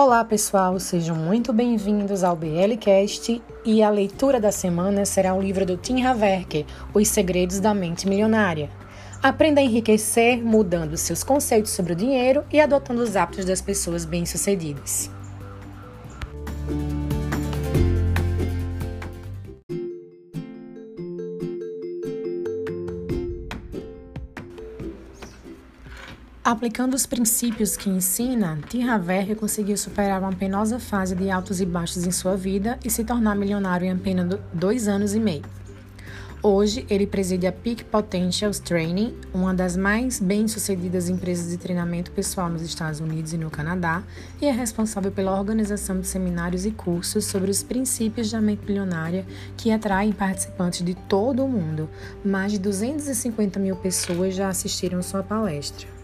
Olá pessoal, sejam muito bem-vindos ao BLcast e a leitura da semana será o livro do Tim Haverker, Os Segredos da Mente Milionária. Aprenda a enriquecer mudando seus conceitos sobre o dinheiro e adotando os hábitos das pessoas bem-sucedidas. Aplicando os princípios que ensina, Tim Haverker conseguiu superar uma penosa fase de altos e baixos em sua vida e se tornar milionário em apenas dois anos e meio. Hoje, ele preside a Peak Potentials Training, uma das mais bem-sucedidas empresas de treinamento pessoal nos Estados Unidos e no Canadá, e é responsável pela organização de seminários e cursos sobre os princípios da mente milionária que atraem participantes de todo o mundo. Mais de 250 mil pessoas já assistiram sua palestra.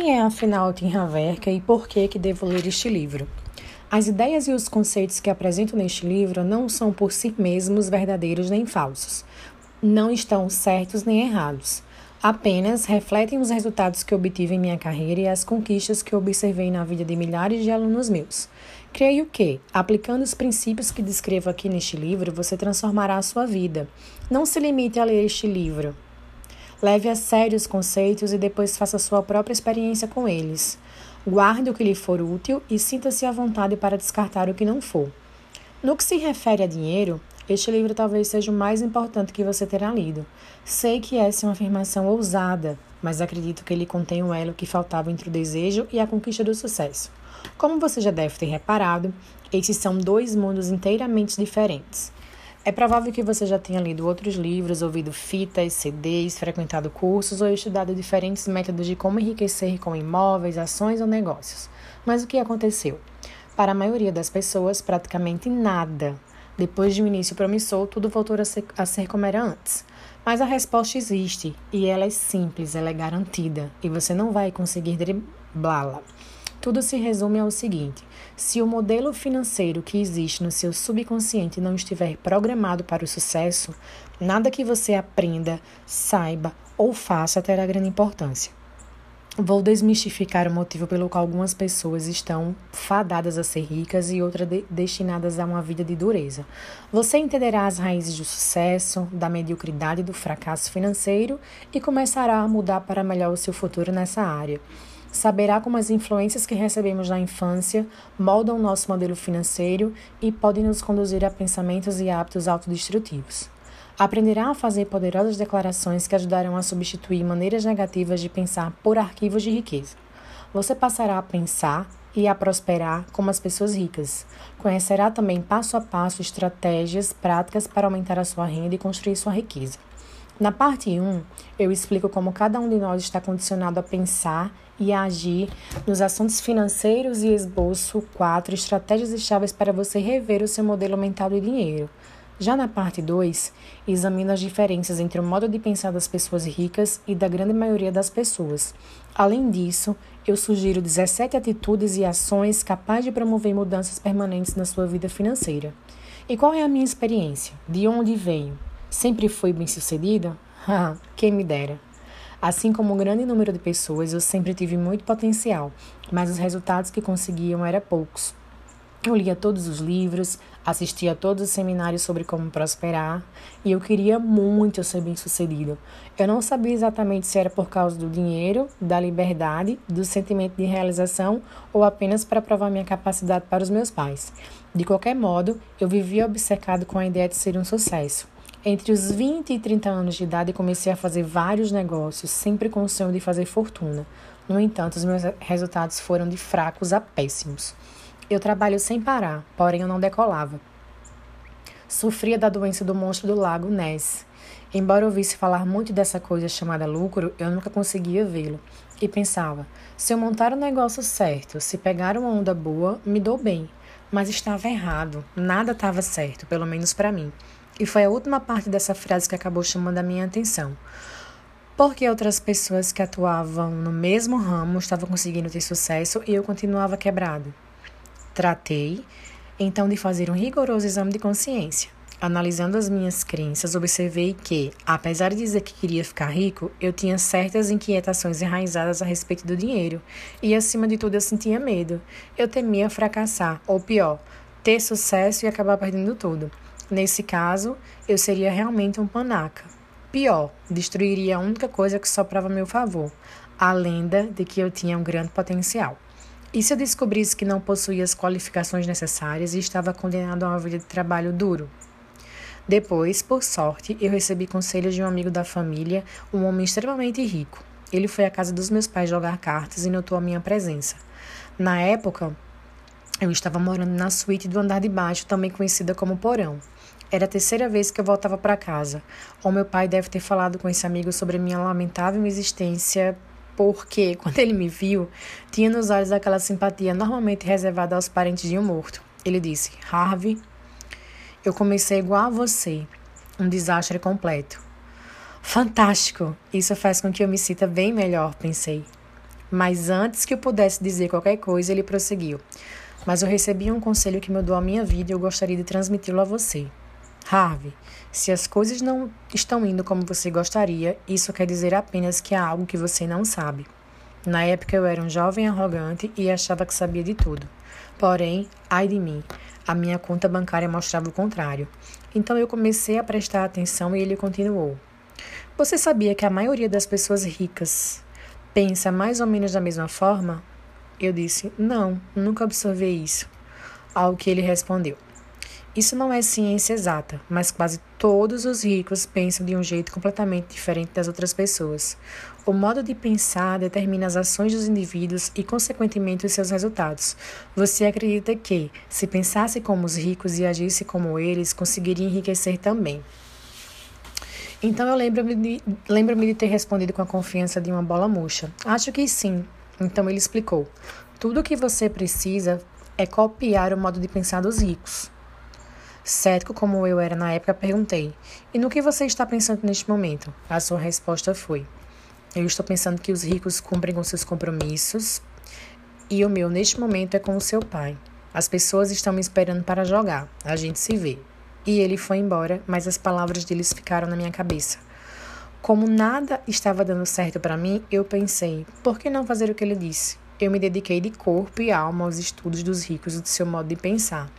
Quem é afinal Tim Haverka e por que que devo ler este livro? As ideias e os conceitos que apresento neste livro não são por si mesmos verdadeiros nem falsos. Não estão certos nem errados. Apenas refletem os resultados que obtive em minha carreira e as conquistas que observei na vida de milhares de alunos meus. Creio que, aplicando os princípios que descrevo aqui neste livro, você transformará a sua vida. Não se limite a ler este livro. Leve a sério os conceitos e depois faça sua própria experiência com eles. Guarde o que lhe for útil e sinta-se à vontade para descartar o que não for. No que se refere a dinheiro, este livro talvez seja o mais importante que você terá lido. Sei que essa é uma afirmação ousada, mas acredito que ele contém o um elo que faltava entre o desejo e a conquista do sucesso. Como você já deve ter reparado, esses são dois mundos inteiramente diferentes. É provável que você já tenha lido outros livros, ouvido fitas, CDs, frequentado cursos ou estudado diferentes métodos de como enriquecer com imóveis, ações ou negócios. Mas o que aconteceu? Para a maioria das pessoas, praticamente nada. Depois de um início promissor, tudo voltou a ser, a ser como era antes. Mas a resposta existe e ela é simples, ela é garantida e você não vai conseguir driblá-la. Tudo se resume ao seguinte: se o modelo financeiro que existe no seu subconsciente não estiver programado para o sucesso, nada que você aprenda, saiba ou faça terá grande importância. Vou desmistificar o motivo pelo qual algumas pessoas estão fadadas a ser ricas e outras de destinadas a uma vida de dureza. Você entenderá as raízes do sucesso, da mediocridade e do fracasso financeiro e começará a mudar para melhor o seu futuro nessa área. Saberá como as influências que recebemos na infância moldam nosso modelo financeiro e podem nos conduzir a pensamentos e hábitos autodestrutivos. Aprenderá a fazer poderosas declarações que ajudarão a substituir maneiras negativas de pensar por arquivos de riqueza. Você passará a pensar e a prosperar como as pessoas ricas. Conhecerá também passo a passo estratégias práticas para aumentar a sua renda e construir sua riqueza. Na parte 1, eu explico como cada um de nós está condicionado a pensar e agir nos assuntos financeiros e esboço 4 estratégias e chaves para você rever o seu modelo mental de dinheiro. Já na parte 2, examino as diferenças entre o modo de pensar das pessoas ricas e da grande maioria das pessoas. Além disso, eu sugiro 17 atitudes e ações capazes de promover mudanças permanentes na sua vida financeira. E qual é a minha experiência? De onde venho? Sempre fui bem-sucedida? Quem me dera. Assim como um grande número de pessoas, eu sempre tive muito potencial, mas os resultados que conseguiam eram poucos. Eu lia todos os livros, assistia a todos os seminários sobre como prosperar e eu queria muito ser bem-sucedido. Eu não sabia exatamente se era por causa do dinheiro, da liberdade, do sentimento de realização ou apenas para provar minha capacidade para os meus pais. De qualquer modo, eu vivia obcecado com a ideia de ser um sucesso. Entre os 20 e 30 anos de idade, comecei a fazer vários negócios, sempre com o sonho de fazer fortuna. No entanto, os meus resultados foram de fracos a péssimos. Eu trabalho sem parar, porém eu não decolava. Sofria da doença do monstro do lago Ness. Embora ouvisse falar muito dessa coisa chamada lucro, eu nunca conseguia vê-lo. E pensava: se eu montar o negócio certo, se pegar uma onda boa, me dou bem. Mas estava errado, nada estava certo, pelo menos para mim. E foi a última parte dessa frase que acabou chamando a minha atenção. Porque outras pessoas que atuavam no mesmo ramo estavam conseguindo ter sucesso e eu continuava quebrado. Tratei, então, de fazer um rigoroso exame de consciência. Analisando as minhas crenças, observei que, apesar de dizer que queria ficar rico, eu tinha certas inquietações enraizadas a respeito do dinheiro. E, acima de tudo, eu sentia medo. Eu temia fracassar, ou pior, ter sucesso e acabar perdendo tudo. Nesse caso, eu seria realmente um panaca. Pior, destruiria a única coisa que soprava a meu favor, a lenda de que eu tinha um grande potencial. E se eu descobrisse que não possuía as qualificações necessárias e estava condenado a uma vida de trabalho duro? Depois, por sorte, eu recebi conselhos de um amigo da família, um homem extremamente rico. Ele foi à casa dos meus pais jogar cartas e notou a minha presença. Na época, eu estava morando na suíte do andar de baixo, também conhecida como porão. Era a terceira vez que eu voltava para casa. Ou meu pai deve ter falado com esse amigo sobre a minha lamentável existência, porque, quando ele me viu, tinha nos olhos aquela simpatia normalmente reservada aos parentes de um morto. Ele disse: Harvey, eu comecei igual a você, um desastre completo. Fantástico! Isso faz com que eu me sinta bem melhor, pensei. Mas antes que eu pudesse dizer qualquer coisa, ele prosseguiu. Mas eu recebi um conselho que mudou a minha vida e eu gostaria de transmiti-lo a você. Harvey, se as coisas não estão indo como você gostaria, isso quer dizer apenas que há algo que você não sabe. Na época eu era um jovem arrogante e achava que sabia de tudo. Porém, ai de mim, a minha conta bancária mostrava o contrário. Então eu comecei a prestar atenção e ele continuou. Você sabia que a maioria das pessoas ricas pensa mais ou menos da mesma forma? Eu disse: Não, nunca observei isso. Ao que ele respondeu: isso não é ciência exata, mas quase todos os ricos pensam de um jeito completamente diferente das outras pessoas. O modo de pensar determina as ações dos indivíduos e, consequentemente, os seus resultados. Você acredita que, se pensasse como os ricos e agisse como eles, conseguiria enriquecer também. Então eu lembro-me de, lembro de ter respondido com a confiança de uma bola murcha. Acho que sim. Então ele explicou: tudo o que você precisa é copiar o modo de pensar dos ricos. Cético como eu era na época, perguntei: E no que você está pensando neste momento? A sua resposta foi: Eu estou pensando que os ricos cumprem com seus compromissos e o meu neste momento é com o seu pai. As pessoas estão me esperando para jogar. A gente se vê. E ele foi embora, mas as palavras deles ficaram na minha cabeça. Como nada estava dando certo para mim, eu pensei: por que não fazer o que ele disse? Eu me dediquei de corpo e alma aos estudos dos ricos e do seu modo de pensar.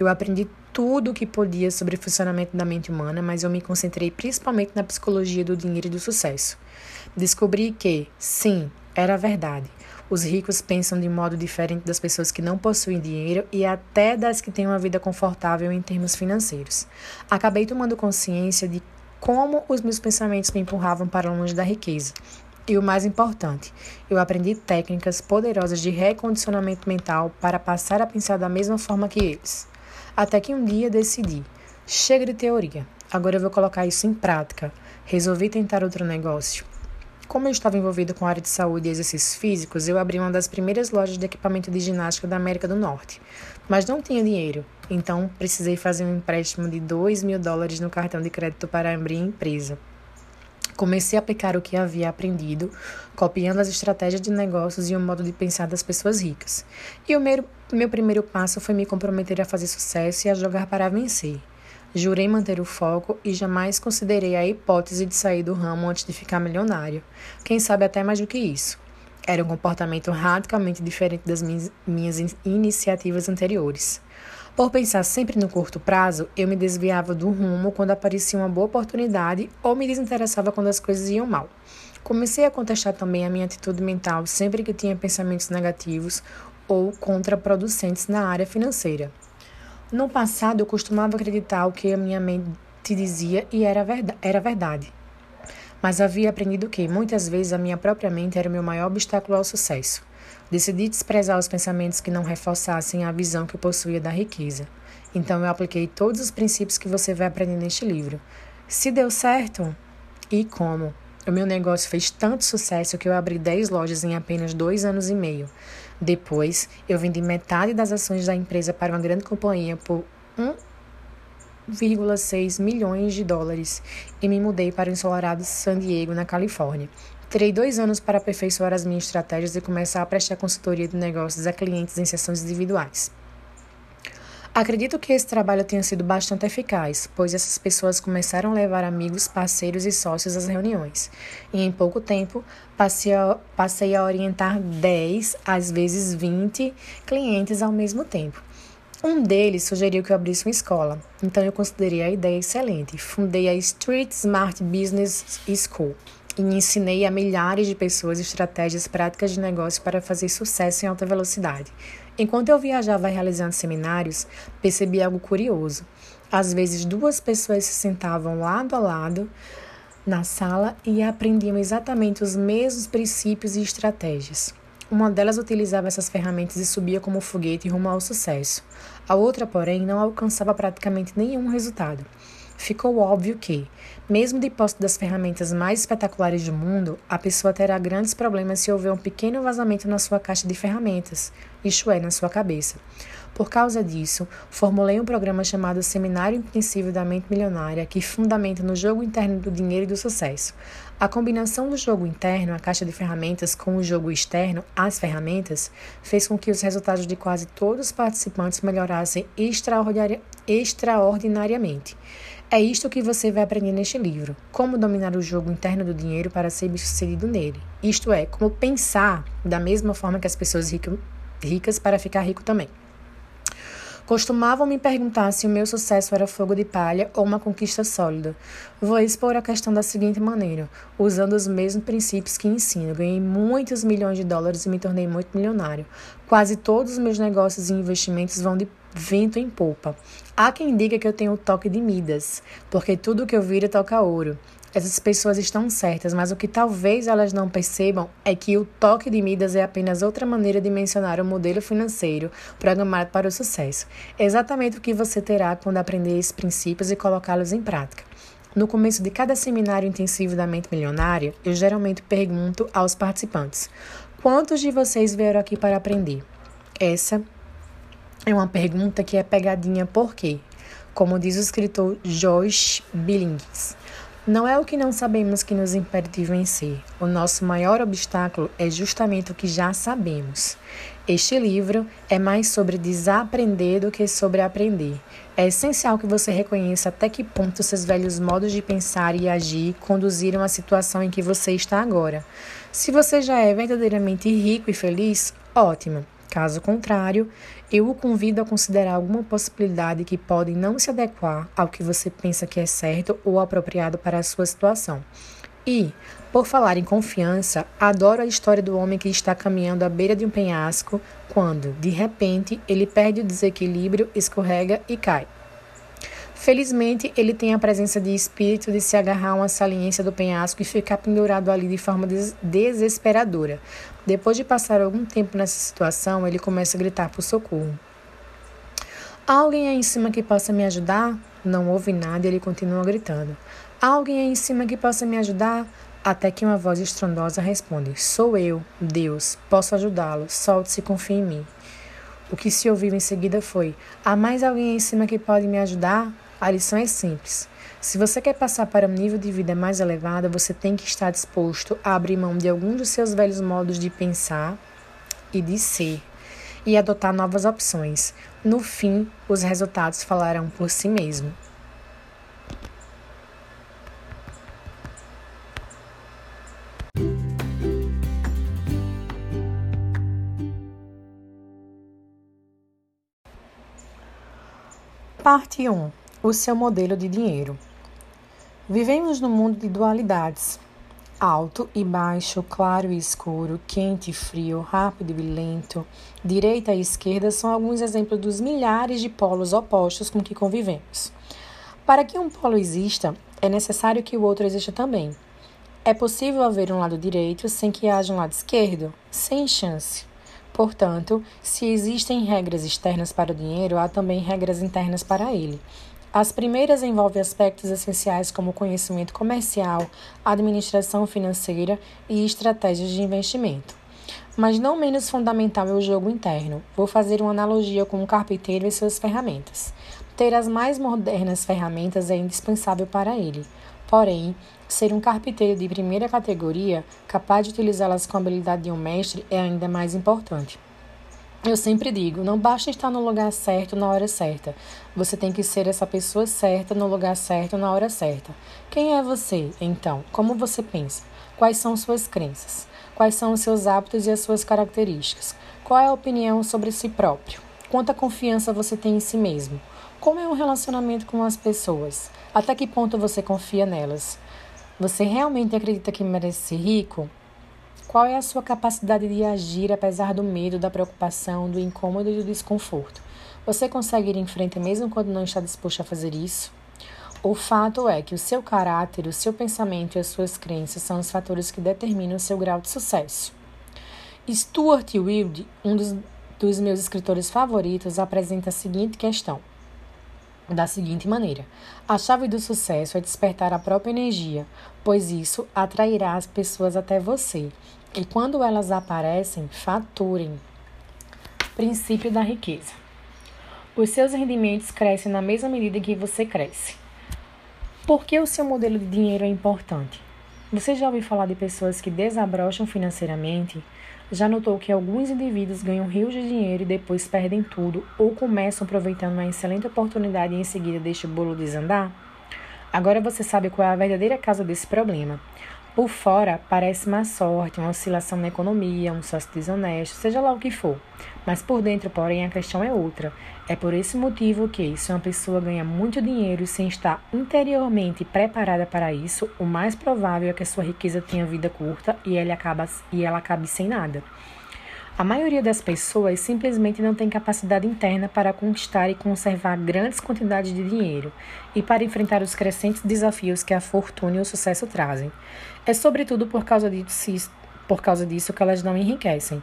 Eu aprendi tudo o que podia sobre o funcionamento da mente humana, mas eu me concentrei principalmente na psicologia do dinheiro e do sucesso. Descobri que, sim, era verdade. Os ricos pensam de modo diferente das pessoas que não possuem dinheiro e até das que têm uma vida confortável em termos financeiros. Acabei tomando consciência de como os meus pensamentos me empurravam para longe da riqueza. E o mais importante, eu aprendi técnicas poderosas de recondicionamento mental para passar a pensar da mesma forma que eles. Até que um dia decidi: chega de teoria, agora eu vou colocar isso em prática. Resolvi tentar outro negócio. Como eu estava envolvido com a área de saúde e exercícios físicos, eu abri uma das primeiras lojas de equipamento de ginástica da América do Norte. Mas não tinha dinheiro, então precisei fazer um empréstimo de 2 mil dólares no cartão de crédito para abrir a empresa. Comecei a aplicar o que havia aprendido, copiando as estratégias de negócios e o modo de pensar das pessoas ricas. E o meu, meu primeiro passo foi me comprometer a fazer sucesso e a jogar para vencer. Jurei manter o foco e jamais considerei a hipótese de sair do ramo antes de ficar milionário. Quem sabe até mais do que isso. Era um comportamento radicalmente diferente das minhas, minhas iniciativas anteriores. Por pensar sempre no curto prazo, eu me desviava do rumo quando aparecia uma boa oportunidade ou me desinteressava quando as coisas iam mal. Comecei a contestar também a minha atitude mental sempre que tinha pensamentos negativos ou contraproducentes na área financeira. No passado, eu costumava acreditar o que a minha mente dizia e era, verdade. Mas havia aprendido que, muitas vezes, a minha própria mente era o meu maior obstáculo ao sucesso. Decidi desprezar os pensamentos que não reforçassem a visão que eu possuía da riqueza. Então eu apliquei todos os princípios que você vai aprender neste livro. Se deu certo? E como? O meu negócio fez tanto sucesso que eu abri 10 lojas em apenas dois anos e meio. Depois, eu vendi metade das ações da empresa para uma grande companhia por 1,6 milhões de dólares e me mudei para o ensolarado San Diego, na Califórnia. Terei dois anos para aperfeiçoar as minhas estratégias e começar a prestar consultoria de negócios a clientes em sessões individuais. Acredito que esse trabalho tenha sido bastante eficaz, pois essas pessoas começaram a levar amigos, parceiros e sócios às reuniões. E em pouco tempo, passei a, passei a orientar 10, às vezes 20 clientes ao mesmo tempo. Um deles sugeriu que eu abrisse uma escola, então eu considerei a ideia excelente. Fundei a Street Smart Business School e ensinei a milhares de pessoas estratégias práticas de negócio para fazer sucesso em alta velocidade. Enquanto eu viajava realizando seminários, percebi algo curioso. Às vezes, duas pessoas se sentavam lado a lado na sala e aprendiam exatamente os mesmos princípios e estratégias. Uma delas utilizava essas ferramentas e subia como foguete rumo ao sucesso. A outra, porém, não alcançava praticamente nenhum resultado. Ficou óbvio que, mesmo de posse das ferramentas mais espetaculares do mundo, a pessoa terá grandes problemas se houver um pequeno vazamento na sua caixa de ferramentas, isto é, na sua cabeça. Por causa disso, formulei um programa chamado Seminário Intensivo da Mente Milionária, que fundamenta no jogo interno do dinheiro e do sucesso. A combinação do jogo interno, a caixa de ferramentas, com o jogo externo, as ferramentas, fez com que os resultados de quase todos os participantes melhorassem extraordinariamente. É isto que você vai aprender neste livro: como dominar o jogo interno do dinheiro para ser bem-sucedido nele. Isto é, como pensar da mesma forma que as pessoas ricas para ficar rico também. Costumavam me perguntar se o meu sucesso era fogo de palha ou uma conquista sólida. Vou expor a questão da seguinte maneira: usando os mesmos princípios que ensino, ganhei muitos milhões de dólares e me tornei muito milionário. Quase todos os meus negócios e investimentos vão de vento em polpa. Há quem diga que eu tenho o toque de Midas, porque tudo que eu viro toca ouro. Essas pessoas estão certas, mas o que talvez elas não percebam é que o toque de Midas é apenas outra maneira de mencionar o modelo financeiro programado para o sucesso. exatamente o que você terá quando aprender esses princípios e colocá-los em prática. No começo de cada seminário intensivo da mente milionária, eu geralmente pergunto aos participantes: quantos de vocês vieram aqui para aprender? Essa é uma pergunta que é pegadinha por quê? Como diz o escritor Joyce Billings, não é o que não sabemos que nos impede de vencer. O nosso maior obstáculo é justamente o que já sabemos. Este livro é mais sobre desaprender do que sobre aprender. É essencial que você reconheça até que ponto seus velhos modos de pensar e agir conduziram à situação em que você está agora. Se você já é verdadeiramente rico e feliz, ótimo. Caso contrário, eu o convido a considerar alguma possibilidade que pode não se adequar ao que você pensa que é certo ou apropriado para a sua situação. E, por falar em confiança, adoro a história do homem que está caminhando à beira de um penhasco quando, de repente, ele perde o desequilíbrio, escorrega e cai. Felizmente, ele tem a presença de espírito de se agarrar a uma saliência do penhasco e ficar pendurado ali de forma des desesperadora. Depois de passar algum tempo nessa situação, ele começa a gritar por socorro. Há alguém aí em cima que possa me ajudar? Não ouve nada e ele continua gritando. Há alguém aí em cima que possa me ajudar? Até que uma voz estrondosa responde: Sou eu, Deus, posso ajudá-lo, solte-se e confie em mim. O que se ouviu em seguida foi: Há mais alguém aí em cima que pode me ajudar? A lição é simples. Se você quer passar para um nível de vida mais elevado, você tem que estar disposto a abrir mão de alguns dos seus velhos modos de pensar e de ser e adotar novas opções. No fim, os resultados falarão por si mesmo. Parte 1 o seu modelo de dinheiro. Vivemos num mundo de dualidades: alto e baixo, claro e escuro, quente e frio, rápido e lento, direita e esquerda são alguns exemplos dos milhares de polos opostos com que convivemos. Para que um polo exista, é necessário que o outro exista também. É possível haver um lado direito sem que haja um lado esquerdo? Sem chance. Portanto, se existem regras externas para o dinheiro, há também regras internas para ele. As primeiras envolvem aspectos essenciais como conhecimento comercial, administração financeira e estratégias de investimento. Mas não menos fundamental é o jogo interno. Vou fazer uma analogia com um carpinteiro e suas ferramentas. Ter as mais modernas ferramentas é indispensável para ele. Porém, ser um carpinteiro de primeira categoria, capaz de utilizá-las com a habilidade de um mestre, é ainda mais importante. Eu sempre digo, não basta estar no lugar certo na hora certa. Você tem que ser essa pessoa certa no lugar certo na hora certa. Quem é você, então? Como você pensa? Quais são suas crenças? Quais são os seus hábitos e as suas características? Qual é a opinião sobre si próprio? Quanta confiança você tem em si mesmo? Como é o um relacionamento com as pessoas? Até que ponto você confia nelas? Você realmente acredita que merece ser rico? Qual é a sua capacidade de agir apesar do medo, da preocupação, do incômodo e do desconforto? Você consegue ir em frente mesmo quando não está disposto a fazer isso? O fato é que o seu caráter, o seu pensamento e as suas crenças são os fatores que determinam o seu grau de sucesso. Stuart Wilde, um dos, dos meus escritores favoritos, apresenta a seguinte questão: da seguinte maneira: a chave do sucesso é despertar a própria energia, pois isso atrairá as pessoas até você e quando elas aparecem, faturem. Princípio da riqueza. Os seus rendimentos crescem na mesma medida que você cresce. Por que o seu modelo de dinheiro é importante? Você já ouviu falar de pessoas que desabrocham financeiramente? Já notou que alguns indivíduos ganham rios de dinheiro e depois perdem tudo ou começam aproveitando uma excelente oportunidade e em seguida deixam o bolo desandar? Agora você sabe qual é a verdadeira causa desse problema. Por fora, parece má sorte, uma oscilação na economia, um sócio desonesto, seja lá o que for. Mas por dentro, porém, a questão é outra. É por esse motivo que, se uma pessoa ganha muito dinheiro sem estar interiormente preparada para isso, o mais provável é que a sua riqueza tenha vida curta e ela, acaba, e ela acabe sem nada. A maioria das pessoas simplesmente não tem capacidade interna para conquistar e conservar grandes quantidades de dinheiro e para enfrentar os crescentes desafios que a fortuna e o sucesso trazem. É sobretudo por causa disso, por causa disso que elas não enriquecem.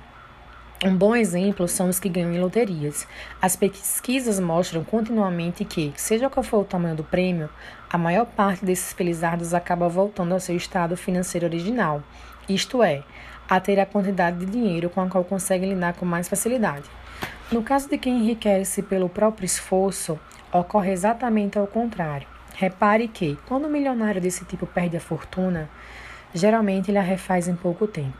Um bom exemplo são os que ganham em loterias. As pesquisas mostram continuamente que, seja qual for o tamanho do prêmio, a maior parte desses felizardos acaba voltando ao seu estado financeiro original, isto é, a ter a quantidade de dinheiro com a qual consegue lidar com mais facilidade. No caso de quem enriquece pelo próprio esforço, ocorre exatamente ao contrário. Repare que, quando um milionário desse tipo perde a fortuna, geralmente ele a refaz em pouco tempo.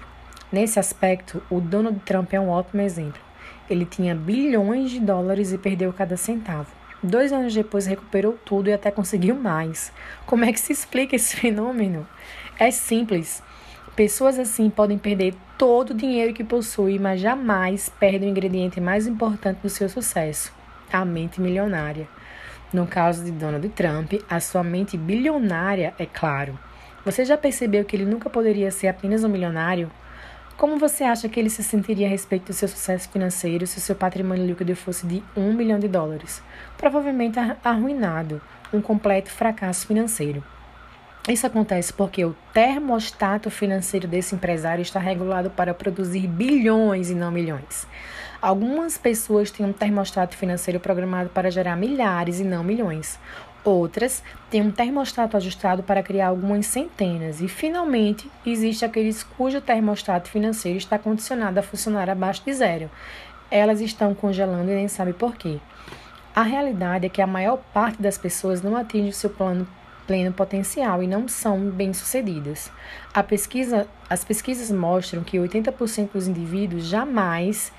Nesse aspecto, o Donald Trump é um ótimo exemplo. Ele tinha bilhões de dólares e perdeu cada centavo. Dois anos depois recuperou tudo e até conseguiu mais. Como é que se explica esse fenômeno? É simples. Pessoas assim podem perder todo o dinheiro que possuem, mas jamais perdem o ingrediente mais importante do seu sucesso, a mente milionária. No caso de Donald Trump, a sua mente bilionária, é claro. Você já percebeu que ele nunca poderia ser apenas um milionário? Como você acha que ele se sentiria a respeito do seu sucesso financeiro se o seu patrimônio líquido fosse de um milhão de dólares? Provavelmente arruinado, um completo fracasso financeiro. Isso acontece porque o termostato financeiro desse empresário está regulado para produzir bilhões e não milhões. Algumas pessoas têm um termostato financeiro programado para gerar milhares e não milhões. Outras têm um termostato ajustado para criar algumas centenas. E, finalmente, existe aqueles cujo termostato financeiro está condicionado a funcionar abaixo de zero. Elas estão congelando e nem sabem por quê. A realidade é que a maior parte das pessoas não atinge o seu plano pleno potencial e não são bem-sucedidas. Pesquisa, as pesquisas mostram que 80% dos indivíduos jamais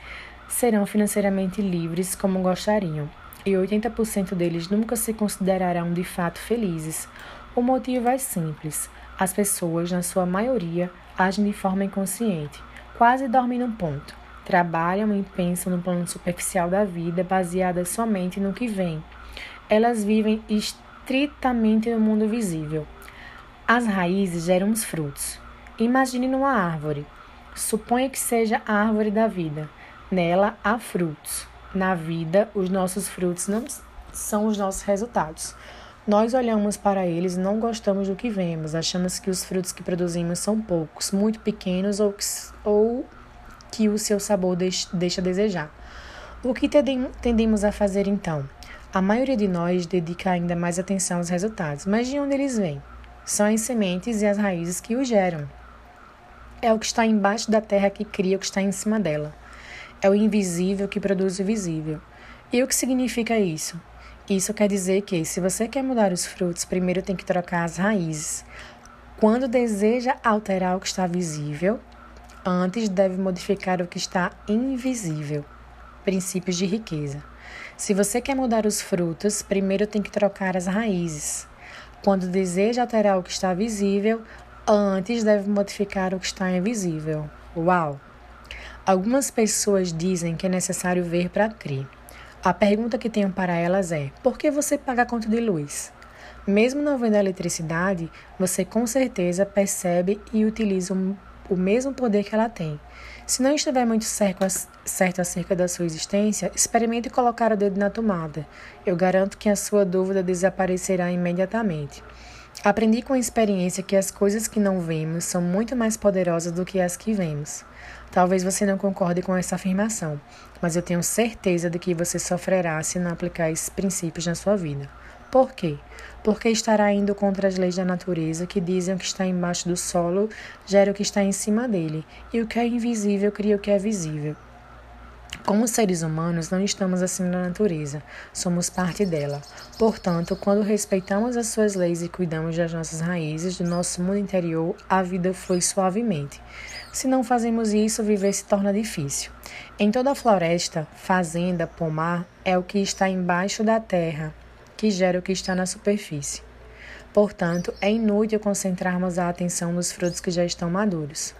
serão financeiramente livres como gostariam, e 80% deles nunca se considerarão de fato felizes. O motivo é simples: as pessoas, na sua maioria, agem de forma inconsciente, quase dormem num ponto. Trabalham e pensam no plano superficial da vida, baseadas somente no que vem. Elas vivem estritamente no mundo visível. As raízes geram os frutos. Imagine numa árvore. Suponha que seja a árvore da vida. Nela há frutos. Na vida, os nossos frutos não são os nossos resultados. Nós olhamos para eles e não gostamos do que vemos. Achamos que os frutos que produzimos são poucos, muito pequenos ou que, ou que o seu sabor deixa a desejar. O que tendemos a fazer então? A maioria de nós dedica ainda mais atenção aos resultados, mas de onde eles vêm? São as sementes e as raízes que os geram. É o que está embaixo da terra que cria o que está em cima dela. É o invisível que produz o visível. E o que significa isso? Isso quer dizer que, se você quer mudar os frutos, primeiro tem que trocar as raízes. Quando deseja alterar o que está visível, antes deve modificar o que está invisível. princípios de riqueza. Se você quer mudar os frutos, primeiro tem que trocar as raízes. Quando deseja alterar o que está visível, antes deve modificar o que está invisível. Uau! Algumas pessoas dizem que é necessário ver para crer. A pergunta que tenho para elas é: por que você paga a conta de luz? Mesmo não vendo a eletricidade, você com certeza percebe e utiliza o mesmo poder que ela tem. Se não estiver muito certo acerca da sua existência, experimente colocar o dedo na tomada. Eu garanto que a sua dúvida desaparecerá imediatamente. Aprendi com a experiência que as coisas que não vemos são muito mais poderosas do que as que vemos. Talvez você não concorde com essa afirmação, mas eu tenho certeza de que você sofrerá se não aplicar esses princípios na sua vida. Por quê? Porque estará indo contra as leis da natureza que dizem que está embaixo do solo gera o que está em cima dele, e o que é invisível cria o que é visível. Como seres humanos, não estamos acima da natureza, somos parte dela. Portanto, quando respeitamos as suas leis e cuidamos das nossas raízes, do nosso mundo interior, a vida flui suavemente. Se não fazemos isso, viver se torna difícil. Em toda a floresta, fazenda, pomar é o que está embaixo da terra que gera o que está na superfície. Portanto, é inútil concentrarmos a atenção nos frutos que já estão maduros.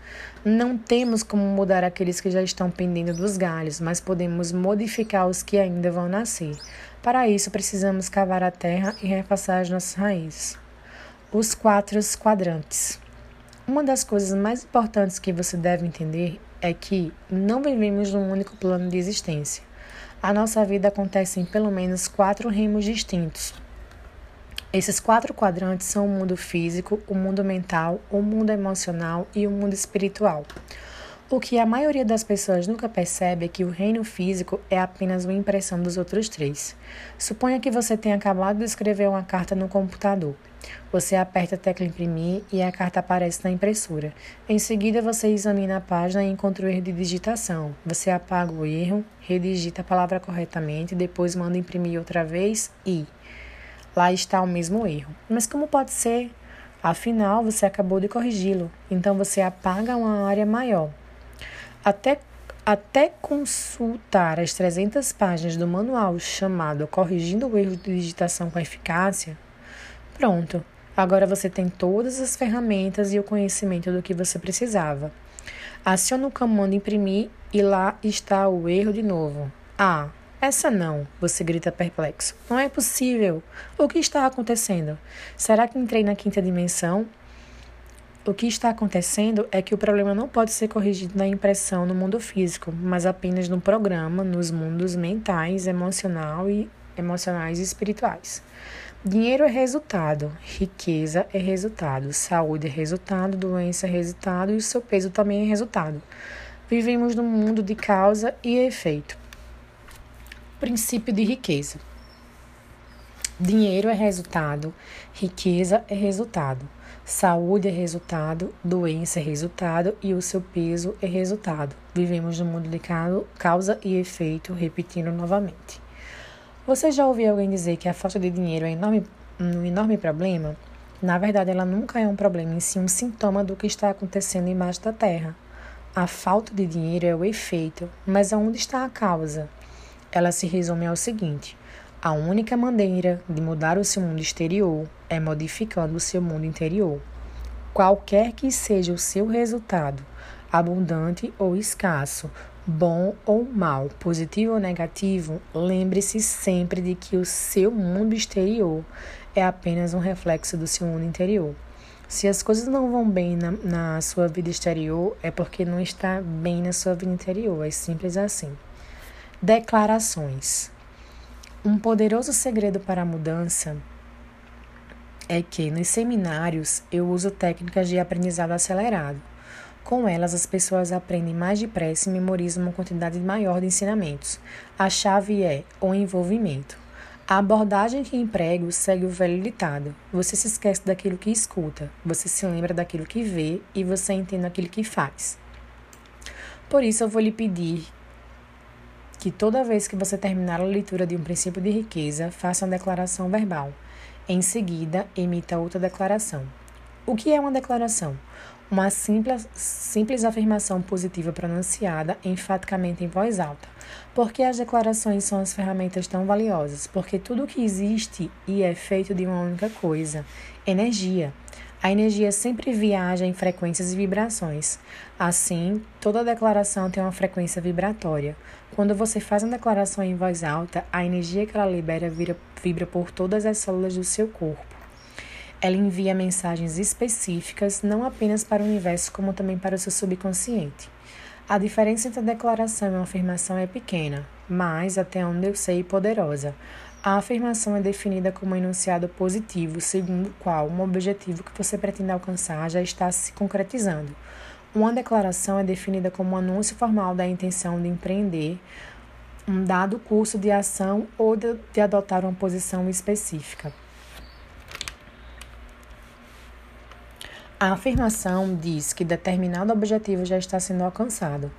Não temos como mudar aqueles que já estão pendendo dos galhos, mas podemos modificar os que ainda vão nascer. Para isso, precisamos cavar a terra e repassar as nossas raízes. Os quatro quadrantes. Uma das coisas mais importantes que você deve entender é que não vivemos num único plano de existência. A nossa vida acontece em pelo menos quatro remos distintos. Esses quatro quadrantes são o mundo físico, o mundo mental, o mundo emocional e o mundo espiritual. O que a maioria das pessoas nunca percebe é que o reino físico é apenas uma impressão dos outros três. Suponha que você tenha acabado de escrever uma carta no computador. Você aperta a tecla imprimir e a carta aparece na impressora. Em seguida, você examina a página e encontra o erro de digitação. Você apaga o erro, redigita a palavra corretamente, depois manda imprimir outra vez e lá está o mesmo erro. Mas como pode ser? Afinal, você acabou de corrigi-lo, então você apaga uma área maior. Até até consultar as 300 páginas do manual chamado Corrigindo o Erro de Digitação com Eficácia, Pronto, agora você tem todas as ferramentas e o conhecimento do que você precisava. Aciona o comando imprimir e lá está o erro de novo. Ah, essa não, você grita perplexo. Não é possível. O que está acontecendo? Será que entrei na quinta dimensão? O que está acontecendo é que o problema não pode ser corrigido na impressão no mundo físico, mas apenas no programa, nos mundos mentais, emocional e emocionais e espirituais. Dinheiro é resultado, riqueza é resultado, saúde é resultado, doença é resultado e o seu peso também é resultado. Vivemos num mundo de causa e efeito. Princípio de riqueza. Dinheiro é resultado, riqueza é resultado, saúde é resultado, doença é resultado e o seu peso é resultado. Vivemos num mundo de causa e efeito, repetindo novamente. Você já ouviu alguém dizer que a falta de dinheiro é enorme, um enorme problema? Na verdade, ela nunca é um problema, em si um sintoma do que está acontecendo embaixo da terra. A falta de dinheiro é o efeito, mas aonde está a causa? Ela se resume ao seguinte: a única maneira de mudar o seu mundo exterior é modificando o seu mundo interior. Qualquer que seja o seu resultado, abundante ou escasso, bom ou mal, positivo ou negativo, lembre-se sempre de que o seu mundo exterior é apenas um reflexo do seu mundo interior. Se as coisas não vão bem na, na sua vida exterior, é porque não está bem na sua vida interior. É simples assim. Declarações. Um poderoso segredo para a mudança é que nos seminários eu uso técnicas de aprendizado acelerado. Com elas, as pessoas aprendem mais depressa e memorizam uma quantidade maior de ensinamentos. A chave é o envolvimento. A abordagem que emprego segue o velho ditado: você se esquece daquilo que escuta, você se lembra daquilo que vê e você entende aquilo que faz. Por isso, eu vou lhe pedir que toda vez que você terminar a leitura de um princípio de riqueza, faça uma declaração verbal. Em seguida, emita outra declaração. O que é uma declaração? Uma simples, simples afirmação positiva pronunciada enfaticamente em voz alta. Porque as declarações são as ferramentas tão valiosas? Porque tudo que existe e é feito de uma única coisa: energia. A energia sempre viaja em frequências e vibrações. Assim, toda declaração tem uma frequência vibratória. Quando você faz uma declaração em voz alta, a energia que ela libera vira, vibra por todas as células do seu corpo. Ela envia mensagens específicas não apenas para o universo, como também para o seu subconsciente. A diferença entre a declaração e uma afirmação é pequena, mas, até onde eu sei, poderosa. A afirmação é definida como um enunciado positivo, segundo o qual um objetivo que você pretende alcançar já está se concretizando. Uma declaração é definida como um anúncio formal da intenção de empreender um dado curso de ação ou de, de adotar uma posição específica. A afirmação diz que determinado objetivo já está sendo alcançado.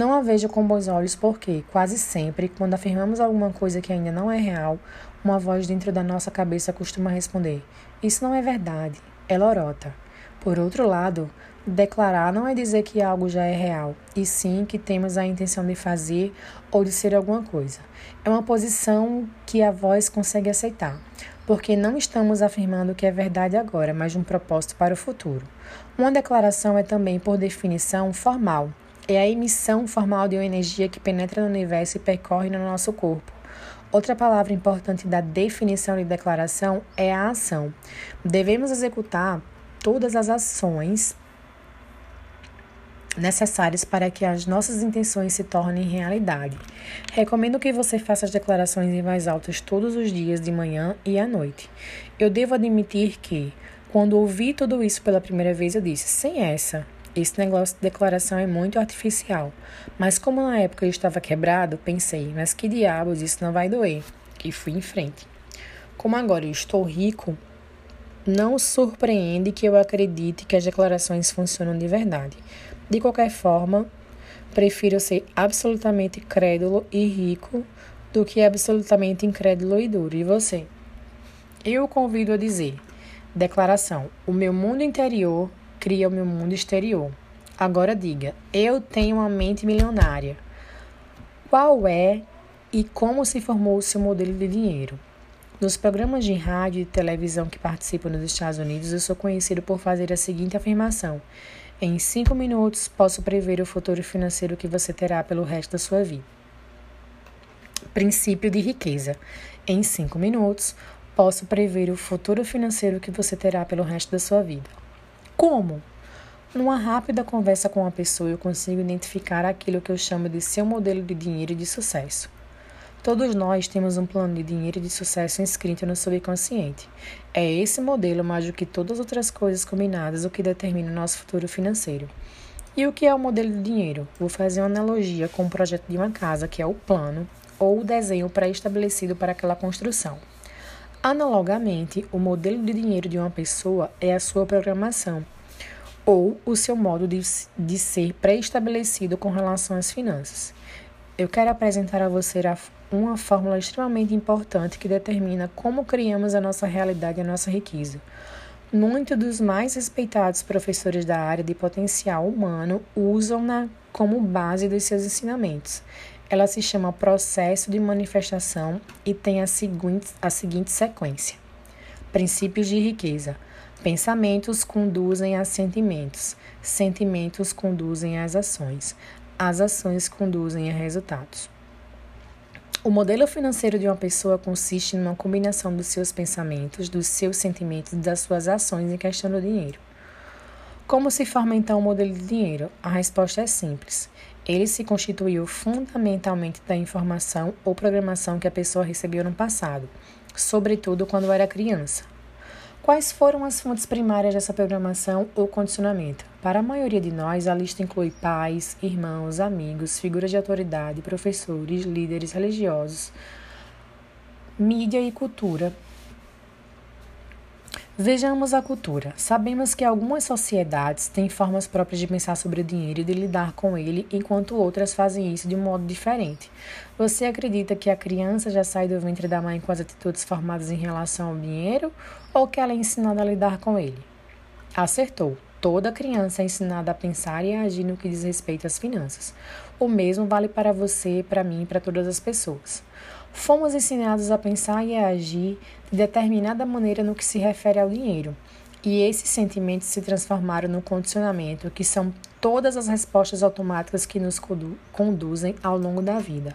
Não a vejo com bons olhos porque, quase sempre, quando afirmamos alguma coisa que ainda não é real, uma voz dentro da nossa cabeça costuma responder: Isso não é verdade, é lorota. Por outro lado, declarar não é dizer que algo já é real, e sim que temos a intenção de fazer ou de ser alguma coisa. É uma posição que a voz consegue aceitar porque não estamos afirmando que é verdade agora, mas um propósito para o futuro. Uma declaração é também, por definição, formal. É a emissão formal de uma energia que penetra no universo e percorre no nosso corpo. Outra palavra importante da definição de declaração é a ação. Devemos executar todas as ações necessários para que as nossas intenções se tornem realidade. Recomendo que você faça as declarações em voz alta todos os dias, de manhã e à noite. Eu devo admitir que, quando ouvi tudo isso pela primeira vez, eu disse: sem essa. Esse negócio de declaração é muito artificial. Mas como na época eu estava quebrado, pensei, mas que diabos, isso não vai doer. E fui em frente. Como agora eu estou rico, não surpreende que eu acredite que as declarações funcionam de verdade. De qualquer forma, prefiro ser absolutamente crédulo e rico do que absolutamente incrédulo e duro. E você? Eu o convido a dizer: declaração: o meu mundo interior cria o meu mundo exterior. Agora diga: eu tenho uma mente milionária. Qual é e como se formou o seu modelo de dinheiro? Nos programas de rádio e televisão que participo nos Estados Unidos, eu sou conhecido por fazer a seguinte afirmação: em cinco minutos, posso prever o futuro financeiro que você terá pelo resto da sua vida. Princípio de riqueza. Em cinco minutos, posso prever o futuro financeiro que você terá pelo resto da sua vida. Como? Numa rápida conversa com uma pessoa, eu consigo identificar aquilo que eu chamo de seu modelo de dinheiro e de sucesso. Todos nós temos um plano de dinheiro e de sucesso inscrito no subconsciente. É esse modelo, mais do que todas as outras coisas combinadas, o que determina o nosso futuro financeiro. E o que é o modelo de dinheiro? Vou fazer uma analogia com o projeto de uma casa, que é o plano ou o desenho pré-estabelecido para aquela construção. Analogamente, o modelo de dinheiro de uma pessoa é a sua programação ou o seu modo de, de ser pré-estabelecido com relação às finanças. Eu quero apresentar a você uma fórmula extremamente importante que determina como criamos a nossa realidade e a nossa riqueza. Muitos dos mais respeitados professores da área de potencial humano usam-na como base dos seus ensinamentos. Ela se chama processo de manifestação e tem a seguinte, a seguinte sequência: princípios de riqueza. Pensamentos conduzem a sentimentos, sentimentos conduzem às ações, as ações conduzem a resultados. O modelo financeiro de uma pessoa consiste numa combinação dos seus pensamentos, dos seus sentimentos e das suas ações em questão do dinheiro. Como se forma então o modelo de dinheiro? A resposta é simples. Ele se constituiu fundamentalmente da informação ou programação que a pessoa recebeu no passado, sobretudo quando era criança. Quais foram as fontes primárias dessa programação ou condicionamento? Para a maioria de nós, a lista inclui pais, irmãos, amigos, figuras de autoridade, professores, líderes religiosos, mídia e cultura. Vejamos a cultura. Sabemos que algumas sociedades têm formas próprias de pensar sobre o dinheiro e de lidar com ele, enquanto outras fazem isso de um modo diferente. Você acredita que a criança já sai do ventre da mãe com as atitudes formadas em relação ao dinheiro ou que ela é ensinada a lidar com ele? Acertou. Toda criança é ensinada a pensar e a agir no que diz respeito às finanças. O mesmo vale para você, para mim e para todas as pessoas. Fomos ensinados a pensar e a agir de determinada maneira no que se refere ao dinheiro. E esses sentimentos se transformaram no condicionamento, que são todas as respostas automáticas que nos conduzem ao longo da vida.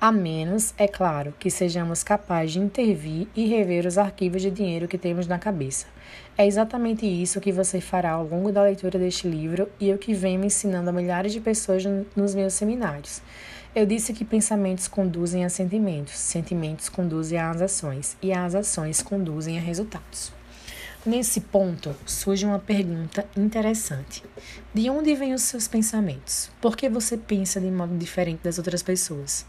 A menos, é claro, que sejamos capazes de intervir e rever os arquivos de dinheiro que temos na cabeça. É exatamente isso que você fará ao longo da leitura deste livro e o que venho ensinando a milhares de pessoas nos meus seminários. Eu disse que pensamentos conduzem a sentimentos, sentimentos conduzem às ações e as ações conduzem a resultados. Nesse ponto, surge uma pergunta interessante. De onde vêm os seus pensamentos? Por que você pensa de modo diferente das outras pessoas?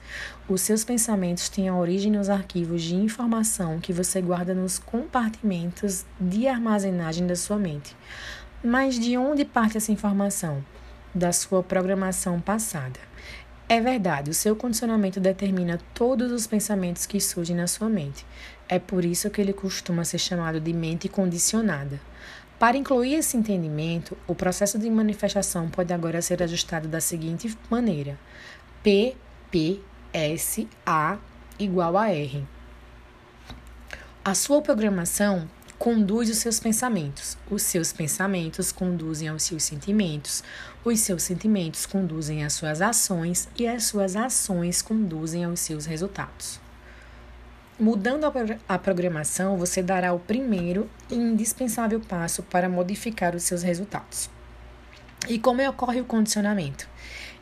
Os seus pensamentos têm a origem nos arquivos de informação que você guarda nos compartimentos de armazenagem da sua mente. Mas de onde parte essa informação? Da sua programação passada. É verdade, o seu condicionamento determina todos os pensamentos que surgem na sua mente. É por isso que ele costuma ser chamado de mente condicionada. Para incluir esse entendimento, o processo de manifestação pode agora ser ajustado da seguinte maneira: P, P, S, A igual a R. A sua programação conduz os seus pensamentos. Os seus pensamentos conduzem aos seus sentimentos. Os seus sentimentos conduzem às suas ações e as suas ações conduzem aos seus resultados. Mudando a programação, você dará o primeiro e indispensável passo para modificar os seus resultados. E como ocorre o condicionamento?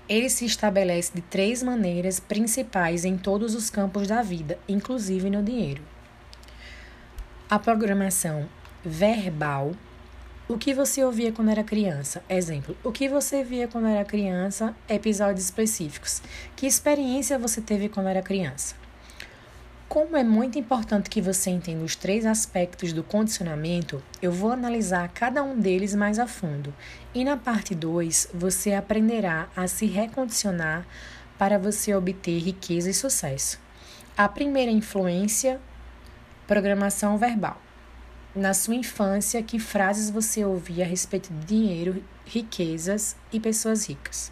Ele se estabelece de três maneiras principais em todos os campos da vida, inclusive no dinheiro. A programação verbal. O que você ouvia quando era criança? Exemplo. O que você via quando era criança? Episódios específicos. Que experiência você teve quando era criança? Como é muito importante que você entenda os três aspectos do condicionamento, eu vou analisar cada um deles mais a fundo. E na parte 2, você aprenderá a se recondicionar para você obter riqueza e sucesso. A primeira influência Programação verbal. Na sua infância, que frases você ouvia a respeito de dinheiro, riquezas e pessoas ricas?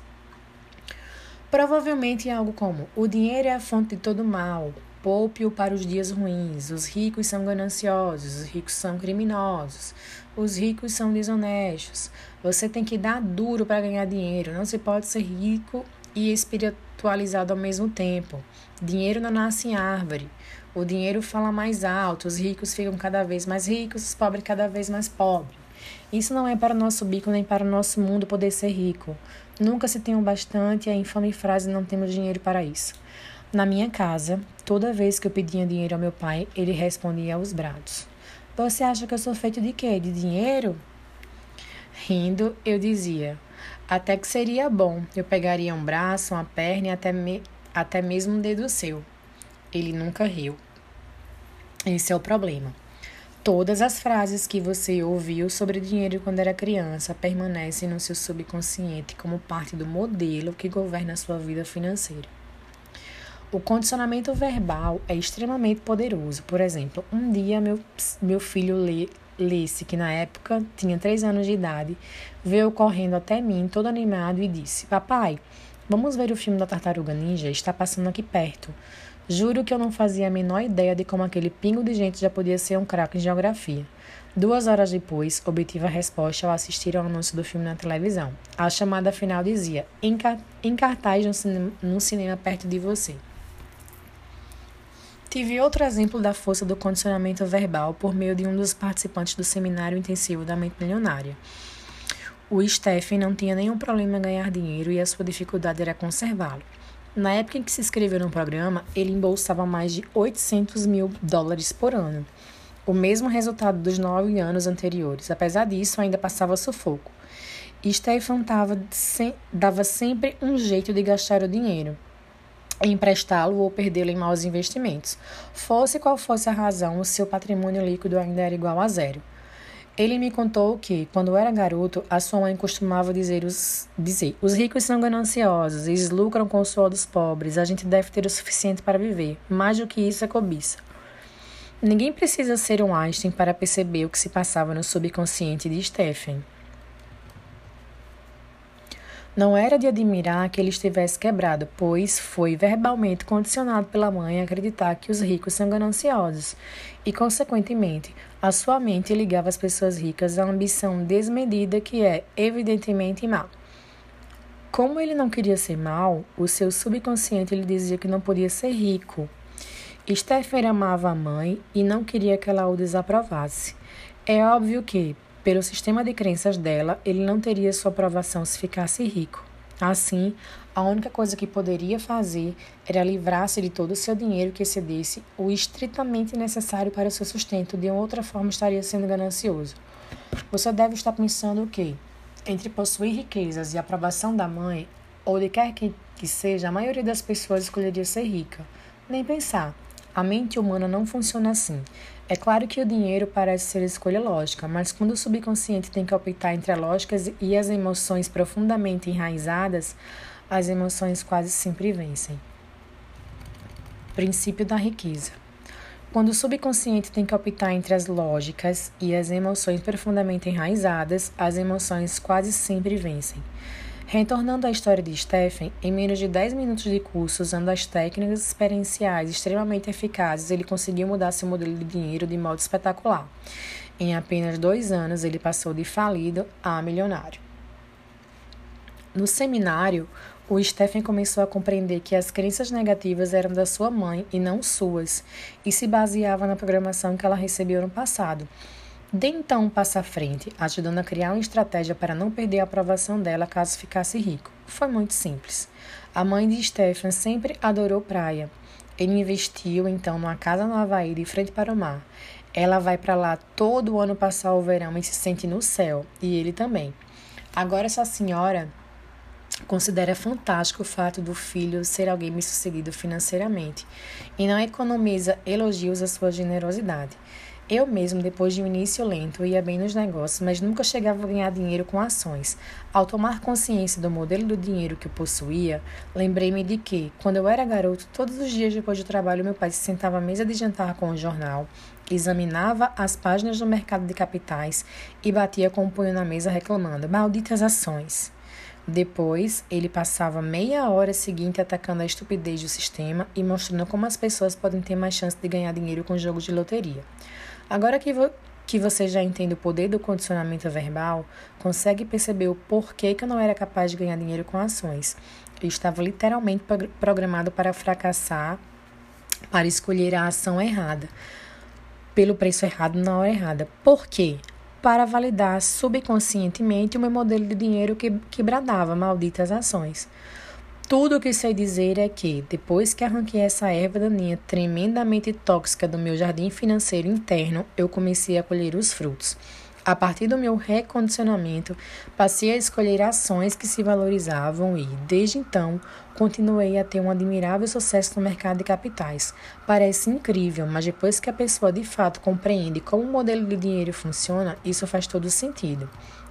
Provavelmente algo como: o dinheiro é a fonte de todo mal, poupe-o para os dias ruins, os ricos são gananciosos, os ricos são criminosos, os ricos são desonestos. Você tem que dar duro para ganhar dinheiro, não se pode ser rico e espiritualizado ao mesmo tempo. Dinheiro não nasce em árvore. O dinheiro fala mais alto, os ricos ficam cada vez mais ricos, os pobres cada vez mais pobres. Isso não é para o nosso bico nem para o nosso mundo poder ser rico. Nunca se tem o bastante e a infame frase não temos dinheiro para isso. Na minha casa, toda vez que eu pedia dinheiro ao meu pai, ele respondia aos brados. Você acha que eu sou feito de quê? De dinheiro? Rindo, eu dizia: Até que seria bom. Eu pegaria um braço, uma perna e até, me, até mesmo um dedo seu. Ele nunca riu. Esse é o problema. Todas as frases que você ouviu sobre dinheiro quando era criança permanecem no seu subconsciente como parte do modelo que governa a sua vida financeira. O condicionamento verbal é extremamente poderoso. Por exemplo, um dia meu, meu filho lê, Lesse, que na época tinha 3 anos de idade, veio correndo até mim, todo animado, e disse: Papai, vamos ver o filme da Tartaruga Ninja? Está passando aqui perto. Juro que eu não fazia a menor ideia de como aquele pingo de gente já podia ser um craque em geografia. Duas horas depois, obtive a resposta ao assistir ao anúncio do filme na televisão. A chamada final dizia: em, cartaz no cinema, no cinema perto de você. Tive outro exemplo da força do condicionamento verbal por meio de um dos participantes do seminário intensivo da mente milionária. O Stephen não tinha nenhum problema em ganhar dinheiro e a sua dificuldade era conservá-lo. Na época em que se inscreveu no programa, ele embolsava mais de 800 mil dólares por ano, o mesmo resultado dos nove anos anteriores. Apesar disso, ainda passava sufoco. Stefan tava, se, dava sempre um jeito de gastar o dinheiro, emprestá-lo ou perdê-lo em maus investimentos. Fosse qual fosse a razão, o seu patrimônio líquido ainda era igual a zero. Ele me contou que, quando era garoto, a sua mãe costumava dizer os, dizer: os ricos são gananciosos, eles lucram com o suor dos pobres, a gente deve ter o suficiente para viver. Mais do que isso é cobiça. Ninguém precisa ser um Einstein para perceber o que se passava no subconsciente de Stephen. Não era de admirar que ele estivesse quebrado, pois foi verbalmente condicionado pela mãe a acreditar que os ricos são gananciosos e, consequentemente, a sua mente ligava as pessoas ricas à ambição desmedida que é, evidentemente, má. Como ele não queria ser mal, o seu subconsciente lhe dizia que não podia ser rico. Stephen amava a mãe e não queria que ela o desaprovasse. É óbvio que, pelo sistema de crenças dela, ele não teria sua aprovação se ficasse rico. Assim, a única coisa que poderia fazer era livrar-se de todo o seu dinheiro que excedesse o estritamente necessário para o seu sustento, de outra forma estaria sendo ganancioso. Você deve estar pensando o quê? Entre possuir riquezas e aprovação da mãe, ou de quer que, que seja, a maioria das pessoas escolheria ser rica. Nem pensar. A mente humana não funciona assim. É claro que o dinheiro parece ser escolha lógica, mas quando o subconsciente tem que optar entre a lógica e as emoções profundamente enraizadas, as emoções quase sempre vencem. Princípio da riqueza. Quando o subconsciente tem que optar entre as lógicas e as emoções profundamente enraizadas, as emoções quase sempre vencem. Retornando à história de Stephen, em menos de 10 minutos de curso, usando as técnicas experienciais extremamente eficazes, ele conseguiu mudar seu modelo de dinheiro de modo espetacular. Em apenas dois anos, ele passou de falido a milionário. No seminário, o Stephen começou a compreender que as crenças negativas eram da sua mãe e não suas, e se baseava na programação que ela recebeu no passado. Dê então um passo à frente, ajudando a criar uma estratégia para não perder a aprovação dela caso ficasse rico. Foi muito simples. A mãe de Stefan sempre adorou praia. Ele investiu então numa casa no Havaí de frente para o mar. Ela vai para lá todo ano passar o verão e se sente no céu, e ele também. Agora essa senhora considera fantástico o fato do filho ser alguém bem-sucedido financeiramente e não economiza elogios à sua generosidade. Eu mesmo, depois de um início lento, ia bem nos negócios, mas nunca chegava a ganhar dinheiro com ações. Ao tomar consciência do modelo do dinheiro que eu possuía, lembrei-me de que, quando eu era garoto, todos os dias depois do trabalho, meu pai se sentava à mesa de jantar com o jornal, examinava as páginas do mercado de capitais e batia com o punho na mesa reclamando: Malditas ações! Depois, ele passava meia hora seguinte atacando a estupidez do sistema e mostrando como as pessoas podem ter mais chance de ganhar dinheiro com jogos de loteria. Agora que, vo que você já entende o poder do condicionamento verbal, consegue perceber o porquê que eu não era capaz de ganhar dinheiro com ações. Eu estava literalmente programado para fracassar, para escolher a ação errada, pelo preço errado na hora errada. Por quê? Para validar subconscientemente o meu modelo de dinheiro que, que bradava malditas ações. Tudo o que sei dizer é que, depois que arranquei essa erva daninha tremendamente tóxica do meu jardim financeiro interno, eu comecei a colher os frutos. A partir do meu recondicionamento, passei a escolher ações que se valorizavam e, desde então, continuei a ter um admirável sucesso no mercado de capitais. Parece incrível, mas depois que a pessoa de fato compreende como o modelo de dinheiro funciona, isso faz todo sentido.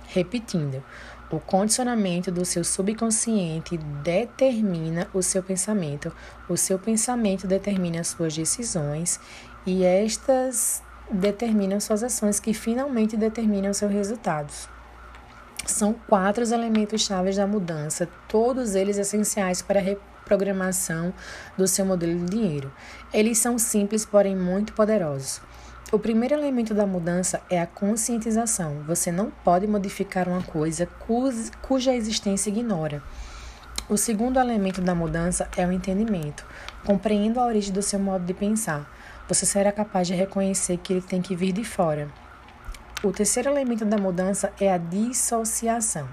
Repetindo, o condicionamento do seu subconsciente determina o seu pensamento. O seu pensamento determina as suas decisões e estas determinam suas ações que finalmente determinam seus resultados. São quatro os elementos chaves da mudança, todos eles essenciais para a reprogramação do seu modelo de dinheiro. Eles são simples, porém muito poderosos. O primeiro elemento da mudança é a conscientização. Você não pode modificar uma coisa cuja existência ignora. O segundo elemento da mudança é o entendimento. Compreendo a origem do seu modo de pensar. Você será capaz de reconhecer que ele tem que vir de fora. O terceiro elemento da mudança é a dissociação.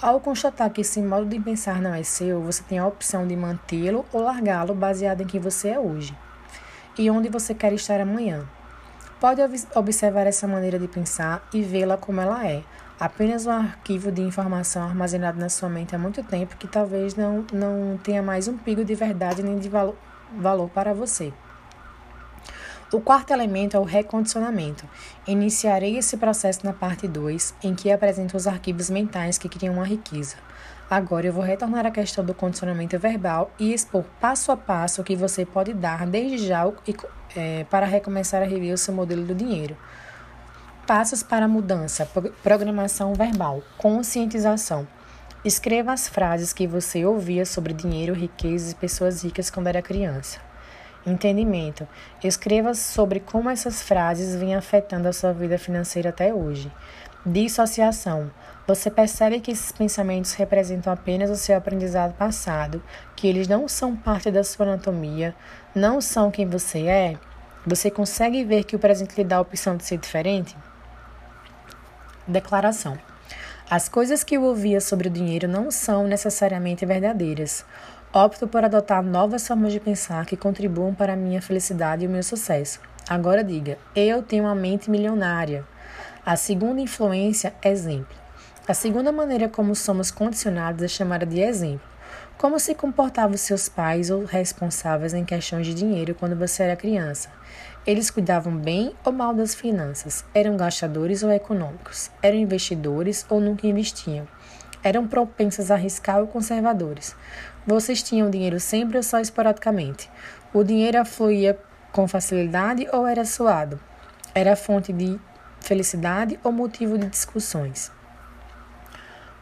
Ao constatar que esse modo de pensar não é seu, você tem a opção de mantê-lo ou largá-lo baseado em quem você é hoje e onde você quer estar amanhã. Pode observar essa maneira de pensar e vê-la como ela é, apenas um arquivo de informação armazenado na sua mente há muito tempo que talvez não, não tenha mais um pigo de verdade nem de valo, valor para você. O quarto elemento é o recondicionamento. Iniciarei esse processo na parte 2, em que apresento os arquivos mentais que criam uma riqueza. Agora eu vou retornar à questão do condicionamento verbal e expor passo a passo o que você pode dar desde já é, para recomeçar a rever o seu modelo do dinheiro. Passos para a mudança: programação verbal, conscientização. Escreva as frases que você ouvia sobre dinheiro, riqueza e pessoas ricas quando era criança. Entendimento. Escreva sobre como essas frases vêm afetando a sua vida financeira até hoje. Dissociação. Você percebe que esses pensamentos representam apenas o seu aprendizado passado, que eles não são parte da sua anatomia, não são quem você é? Você consegue ver que o presente lhe dá a opção de ser diferente? Declaração. As coisas que eu ouvia sobre o dinheiro não são necessariamente verdadeiras. Opto por adotar novas formas de pensar que contribuam para a minha felicidade e o meu sucesso. Agora diga: eu tenho uma mente milionária. A segunda influência, exemplo. A segunda maneira como somos condicionados é chamada de exemplo. Como se comportavam seus pais ou responsáveis em questões de dinheiro quando você era criança? Eles cuidavam bem ou mal das finanças? Eram gastadores ou econômicos? Eram investidores ou nunca investiam? Eram propensos a arriscar ou conservadores? Vocês tinham dinheiro sempre ou só esporadicamente? O dinheiro afluía com facilidade ou era suado? Era fonte de felicidade ou motivo de discussões?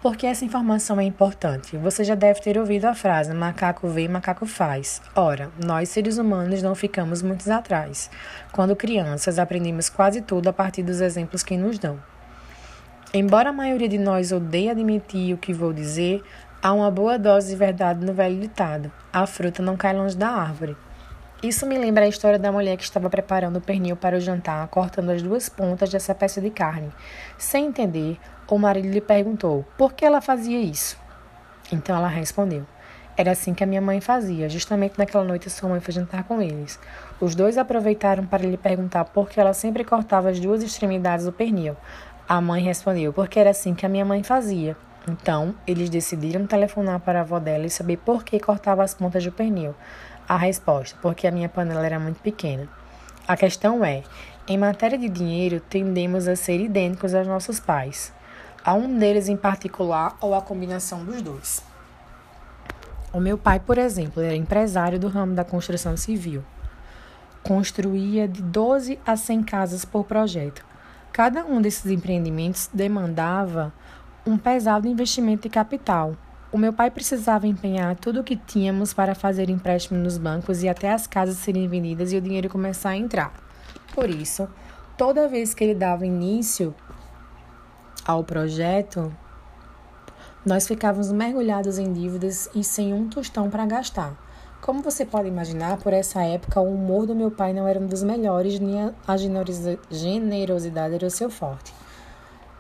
Porque essa informação é importante. Você já deve ter ouvido a frase: macaco vê, macaco faz. Ora, nós seres humanos não ficamos muito atrás. Quando crianças, aprendemos quase tudo a partir dos exemplos que nos dão. Embora a maioria de nós odeie admitir o que vou dizer, há uma boa dose de verdade no velho ditado: a fruta não cai longe da árvore. Isso me lembra a história da mulher que estava preparando o pernil para o jantar, cortando as duas pontas dessa peça de carne. Sem entender, o marido lhe perguntou por que ela fazia isso. Então ela respondeu: Era assim que a minha mãe fazia. Justamente naquela noite sua mãe foi jantar com eles. Os dois aproveitaram para lhe perguntar por que ela sempre cortava as duas extremidades do pernil. A mãe respondeu: Porque era assim que a minha mãe fazia. Então, eles decidiram telefonar para a avó dela e saber por que cortava as pontas do pernil. A resposta: porque a minha panela era muito pequena. A questão é: em matéria de dinheiro, tendemos a ser idênticos aos nossos pais, a um deles em particular ou a combinação dos dois. O meu pai, por exemplo, era empresário do ramo da construção civil. Construía de 12 a 100 casas por projeto. Cada um desses empreendimentos demandava um pesado investimento de capital, o meu pai precisava empenhar tudo o que tínhamos para fazer empréstimo nos bancos e até as casas serem vendidas e o dinheiro começar a entrar. Por isso, toda vez que ele dava início ao projeto, nós ficávamos mergulhados em dívidas e sem um tostão para gastar. Como você pode imaginar, por essa época o humor do meu pai não era um dos melhores, nem a generosidade era o seu forte.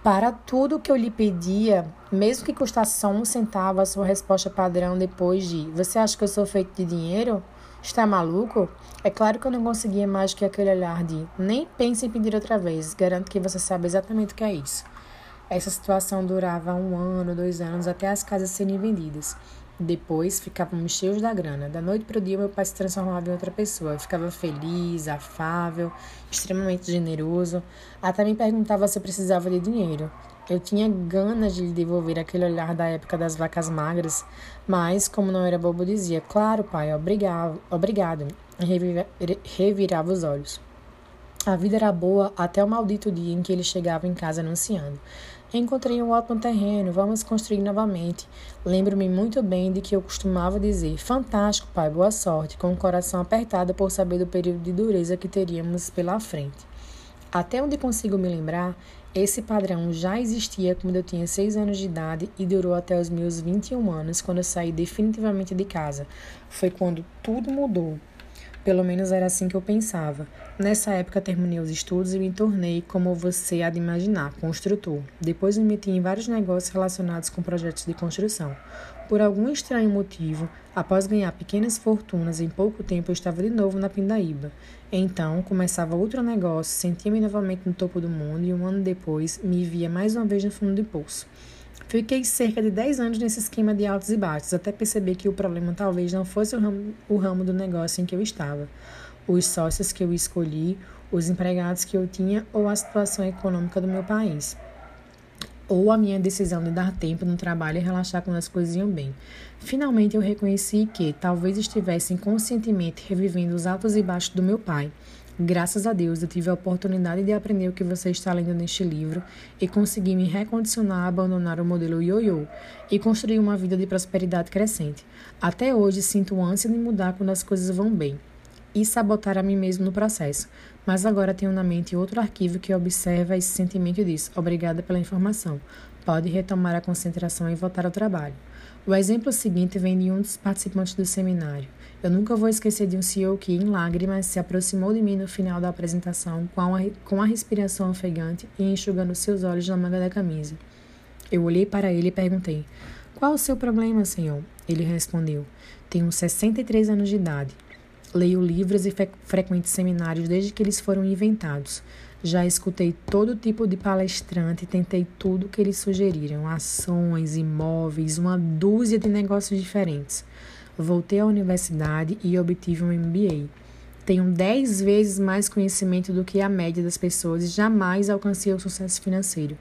Para tudo que eu lhe pedia, mesmo que custasse só um centavo, a sua resposta padrão depois de: Você acha que eu sou feito de dinheiro? Está maluco? É claro que eu não conseguia mais que aquele olhar de: Nem pense em pedir outra vez, garanto que você sabe exatamente o que é isso. Essa situação durava um ano, dois anos, até as casas serem vendidas. Depois ficávamos cheios da grana. Da noite para o dia, meu pai se transformava em outra pessoa. Eu ficava feliz, afável, extremamente generoso. Até me perguntava se eu precisava de dinheiro. Eu tinha ganas de lhe devolver aquele olhar da época das vacas magras, mas, como não era bobo, dizia: Claro, pai, obrigado. obrigado. Revirava os olhos. A vida era boa até o maldito dia em que ele chegava em casa anunciando: Encontrei um ótimo terreno, vamos construir novamente. Lembro-me muito bem de que eu costumava dizer: Fantástico, pai, boa sorte, com o coração apertado por saber do período de dureza que teríamos pela frente. Até onde consigo me lembrar, esse padrão já existia quando eu tinha seis anos de idade e durou até os meus 21 anos, quando eu saí definitivamente de casa. Foi quando tudo mudou. Pelo menos era assim que eu pensava. Nessa época terminei os estudos e me tornei, como você há de imaginar, construtor. Depois me meti em vários negócios relacionados com projetos de construção. Por algum estranho motivo, após ganhar pequenas fortunas em pouco tempo, eu estava de novo na Pindaíba. Então, começava outro negócio, sentia-me novamente no topo do mundo e um ano depois me via mais uma vez no fundo do poço. Fiquei cerca de 10 anos nesse esquema de altos e baixos, até perceber que o problema talvez não fosse o ramo, o ramo do negócio em que eu estava, os sócios que eu escolhi, os empregados que eu tinha ou a situação econômica do meu país. ou a minha decisão de dar tempo no trabalho e relaxar quando as coisas iam bem. Finalmente eu reconheci que talvez estivesse inconscientemente revivendo os altos e baixos do meu pai. Graças a Deus eu tive a oportunidade de aprender o que você está lendo neste livro e consegui me recondicionar a abandonar o modelo ioiô e construir uma vida de prosperidade crescente. Até hoje sinto ânsia de mudar quando as coisas vão bem e sabotar a mim mesmo no processo. Mas agora tenho na mente outro arquivo que observa esse sentimento e diz: Obrigada pela informação. Pode retomar a concentração e voltar ao trabalho. O exemplo seguinte vem de um dos participantes do seminário. Eu nunca vou esquecer de um CEO que, em lágrimas, se aproximou de mim no final da apresentação com a, com a respiração ofegante e enxugando seus olhos na manga da camisa. Eu olhei para ele e perguntei: Qual o seu problema, senhor? Ele respondeu: Tenho 63 anos de idade. Leio livros e frequento seminários desde que eles foram inventados. Já escutei todo tipo de palestrante e tentei tudo que eles sugeriram: ações, imóveis, uma dúzia de negócios diferentes. Voltei à universidade e obtive um MBA. Tenho 10 vezes mais conhecimento do que a média das pessoas e jamais alcancei o sucesso financeiro.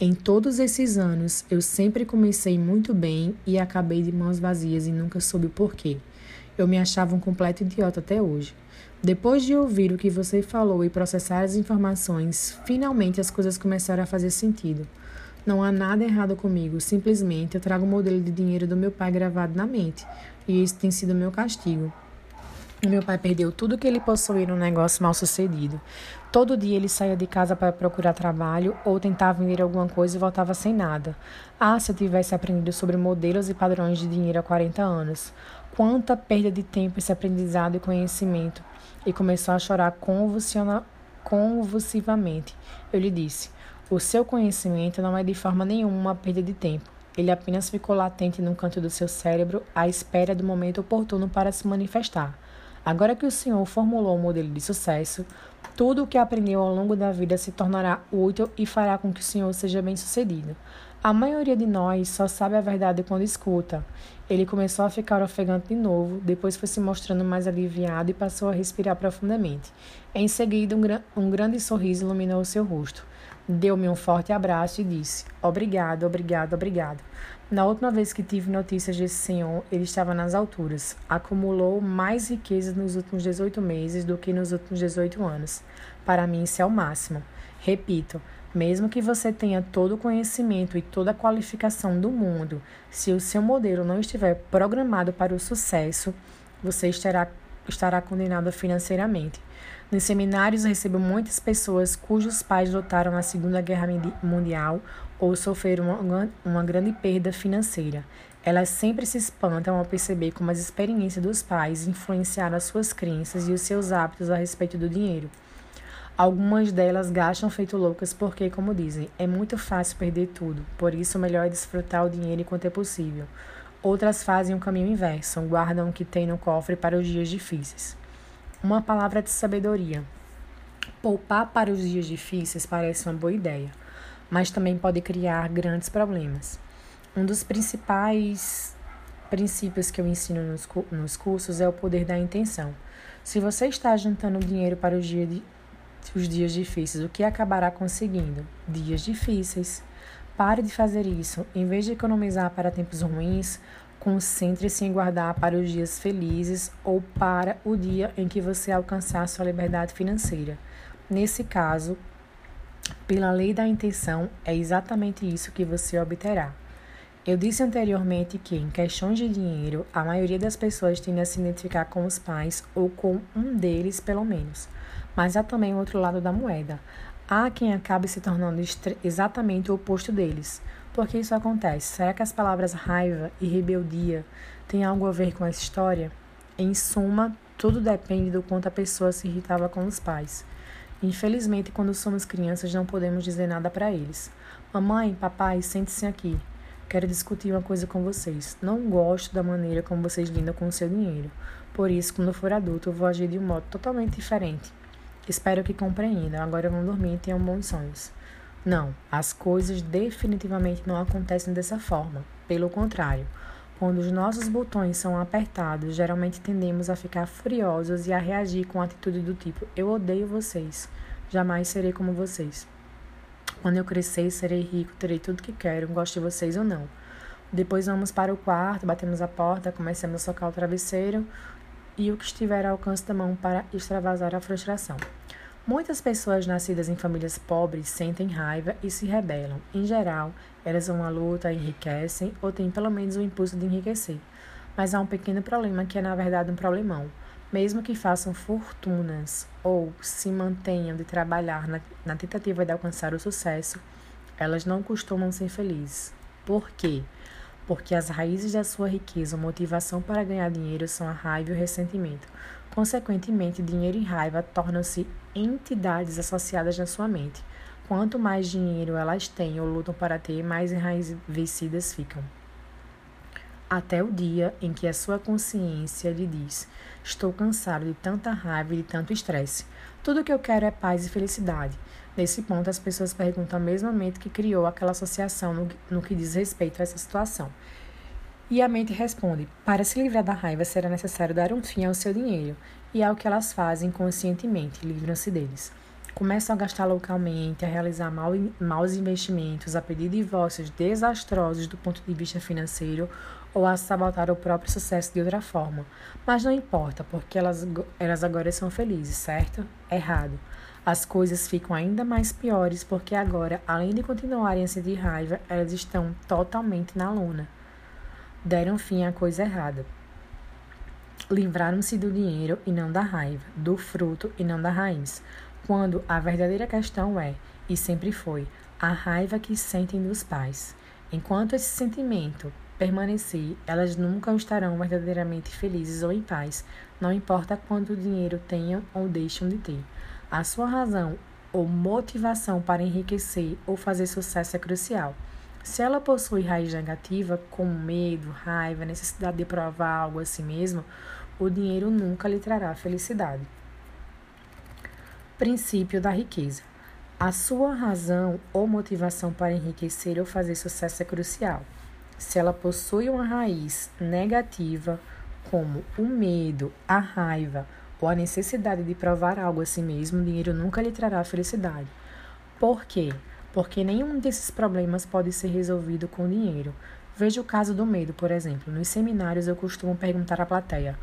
Em todos esses anos, eu sempre comecei muito bem e acabei de mãos vazias e nunca soube o porquê. Eu me achava um completo idiota até hoje. Depois de ouvir o que você falou e processar as informações, finalmente as coisas começaram a fazer sentido. Não há nada errado comigo, simplesmente eu trago o modelo de dinheiro do meu pai gravado na mente, e isso tem sido meu castigo. Meu pai perdeu tudo que ele possuía num negócio mal sucedido. Todo dia ele saía de casa para procurar trabalho ou tentava vender alguma coisa e voltava sem nada. Ah, se eu tivesse aprendido sobre modelos e padrões de dinheiro há 40 anos. Quanta perda de tempo esse aprendizado e conhecimento. E começou a chorar convulsivamente. Eu lhe disse: O seu conhecimento não é de forma nenhuma uma perda de tempo. Ele apenas ficou latente num canto do seu cérebro à espera do momento oportuno para se manifestar. Agora que o senhor formulou um modelo de sucesso, tudo o que aprendeu ao longo da vida se tornará útil e fará com que o senhor seja bem-sucedido. A maioria de nós só sabe a verdade quando escuta. Ele começou a ficar ofegante de novo, depois foi se mostrando mais aliviado e passou a respirar profundamente. Em seguida, um, um grande sorriso iluminou seu rosto. Deu-me um forte abraço e disse: Obrigado, obrigado, obrigado. Na última vez que tive notícias desse senhor, ele estava nas alturas. Acumulou mais riqueza nos últimos 18 meses do que nos últimos 18 anos. Para mim, isso é o máximo. Repito, mesmo que você tenha todo o conhecimento e toda a qualificação do mundo, se o seu modelo não estiver programado para o sucesso, você estará, estará condenado financeiramente. Nos seminários, recebo muitas pessoas cujos pais lutaram na Segunda Guerra Mundial ou sofreram uma, grande perda financeira. Elas sempre se espantam ao perceber como as experiências dos pais influenciaram as suas crenças e os seus hábitos a respeito do dinheiro. Algumas delas gastam feito loucas porque, como dizem, é muito fácil perder tudo, por isso o melhor é desfrutar o dinheiro enquanto é possível. Outras fazem o caminho inverso, guardam o que têm no cofre para os dias difíceis. Uma palavra de sabedoria. Poupar para os dias difíceis parece uma boa ideia mas também pode criar grandes problemas. Um dos principais princípios que eu ensino nos, nos cursos é o poder da intenção. Se você está juntando dinheiro para os, os dias difíceis, o que acabará conseguindo? Dias difíceis. Pare de fazer isso. Em vez de economizar para tempos ruins, concentre-se em guardar para os dias felizes ou para o dia em que você alcançar sua liberdade financeira. Nesse caso, pela lei da intenção, é exatamente isso que você obterá. Eu disse anteriormente que, em questões de dinheiro, a maioria das pessoas tende a se identificar com os pais ou com um deles, pelo menos. Mas há também o outro lado da moeda. Há quem acabe se tornando exatamente o oposto deles. Por que isso acontece? Será que as palavras raiva e rebeldia têm algo a ver com essa história? Em suma, tudo depende do quanto a pessoa se irritava com os pais. Infelizmente, quando somos crianças, não podemos dizer nada para eles. Mamãe, papai, sente-se aqui. Quero discutir uma coisa com vocês. Não gosto da maneira como vocês lidam com o seu dinheiro. Por isso, quando for adulto, vou agir de um modo totalmente diferente. Espero que compreendam. Agora vão dormir e tenham bons sonhos. Não, as coisas definitivamente não acontecem dessa forma. Pelo contrário, quando os nossos botões são apertados, geralmente tendemos a ficar furiosos e a reagir com atitude do tipo: Eu odeio vocês, jamais serei como vocês. Quando eu crescer, serei rico, terei tudo que quero, gosto de vocês ou não. Depois vamos para o quarto, batemos a porta, começamos a socar o travesseiro e o que estiver ao alcance da mão para extravasar a frustração. Muitas pessoas nascidas em famílias pobres sentem raiva e se rebelam. Em geral, elas vão à luta, enriquecem ou têm pelo menos o impulso de enriquecer. Mas há um pequeno problema que é na verdade um problemão. Mesmo que façam fortunas ou se mantenham de trabalhar na, na tentativa de alcançar o sucesso, elas não costumam ser felizes. Por quê? Porque as raízes da sua riqueza ou motivação para ganhar dinheiro são a raiva e o ressentimento. Consequentemente, dinheiro e raiva tornam-se entidades associadas na sua mente. Quanto mais dinheiro elas têm ou lutam para ter, mais enraivecidas ficam. Até o dia em que a sua consciência lhe diz: Estou cansado de tanta raiva e de tanto estresse. Tudo o que eu quero é paz e felicidade. Nesse ponto, as pessoas perguntam a mesma mente que criou aquela associação no, no que diz respeito a essa situação. E a mente responde: para se livrar da raiva será necessário dar um fim ao seu dinheiro, e é o que elas fazem conscientemente, livram-se deles. Começam a gastar localmente, a realizar mal, maus investimentos, a pedir divórcios desastrosos do ponto de vista financeiro ou a sabotar o próprio sucesso de outra forma. Mas não importa, porque elas, elas agora são felizes, certo? Errado. As coisas ficam ainda mais piores porque agora, além de continuarem a sentir raiva, elas estão totalmente na lona deram fim à coisa errada. Livraram-se do dinheiro e não da raiva, do fruto e não da raiz, quando a verdadeira questão é, e sempre foi, a raiva que sentem dos pais. Enquanto esse sentimento permanecer, elas nunca estarão verdadeiramente felizes ou em paz, não importa quanto dinheiro tenham ou deixam de ter. A sua razão ou motivação para enriquecer ou fazer sucesso é crucial. Se ela possui raiz negativa, como medo, raiva, necessidade de provar algo a si mesmo, o dinheiro nunca lhe trará felicidade. Princípio da riqueza. A sua razão ou motivação para enriquecer ou fazer sucesso é crucial. Se ela possui uma raiz negativa, como o medo, a raiva ou a necessidade de provar algo a si mesmo, o dinheiro nunca lhe trará felicidade. Por quê? Porque nenhum desses problemas pode ser resolvido com dinheiro. Veja o caso do medo, por exemplo. Nos seminários eu costumo perguntar à plateia: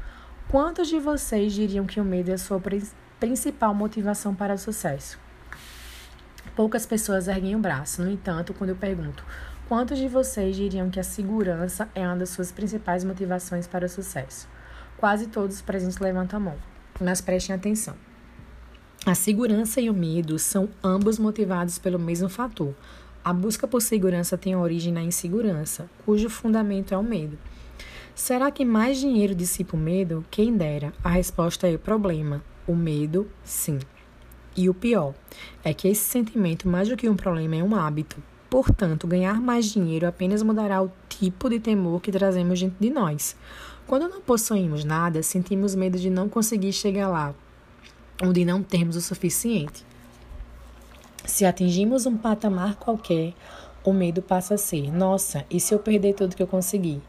quantos de vocês diriam que o medo é a sua principal motivação para o sucesso? Poucas pessoas erguem o braço. No entanto, quando eu pergunto: quantos de vocês diriam que a segurança é uma das suas principais motivações para o sucesso? Quase todos os presentes levantam a mão. Mas prestem atenção. A segurança e o medo são ambos motivados pelo mesmo fator. A busca por segurança tem origem na insegurança, cujo fundamento é o medo. Será que mais dinheiro dissipa o medo? Quem dera. A resposta é o problema. O medo, sim. E o pior é que esse sentimento, mais do que um problema, é um hábito. Portanto, ganhar mais dinheiro apenas mudará o tipo de temor que trazemos dentro de nós. Quando não possuímos nada, sentimos medo de não conseguir chegar lá, ou de não termos o suficiente. Se atingimos um patamar qualquer, o medo passa a ser: nossa, e se eu perder tudo que eu consegui?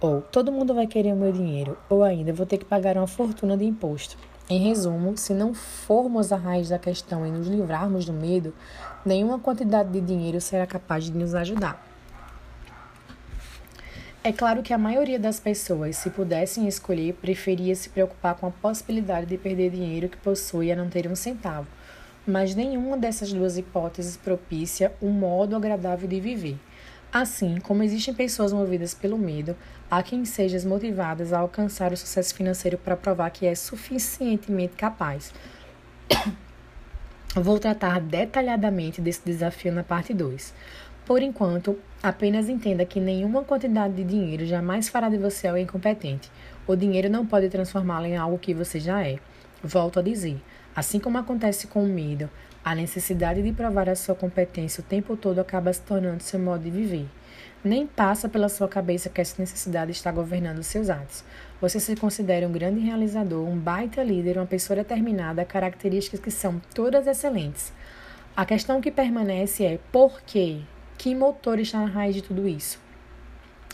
Ou todo mundo vai querer o meu dinheiro, ou ainda vou ter que pagar uma fortuna de imposto. Em resumo, se não formos a raiz da questão e nos livrarmos do medo, nenhuma quantidade de dinheiro será capaz de nos ajudar. É claro que a maioria das pessoas, se pudessem escolher, preferia se preocupar com a possibilidade de perder dinheiro que possui a não ter um centavo. Mas nenhuma dessas duas hipóteses propicia um modo agradável de viver. Assim como existem pessoas movidas pelo medo, há quem sejam motivadas a alcançar o sucesso financeiro para provar que é suficientemente capaz. Vou tratar detalhadamente desse desafio na parte 2. Por enquanto, apenas entenda que nenhuma quantidade de dinheiro jamais fará de você alguém incompetente. O dinheiro não pode transformá-lo em algo que você já é. Volto a dizer, assim como acontece com o medo, a necessidade de provar a sua competência o tempo todo acaba se tornando seu modo de viver. Nem passa pela sua cabeça que essa necessidade está governando seus atos. Você se considera um grande realizador, um baita líder, uma pessoa determinada, características que são todas excelentes. A questão que permanece é por quê? Que motor está na raiz de tudo isso?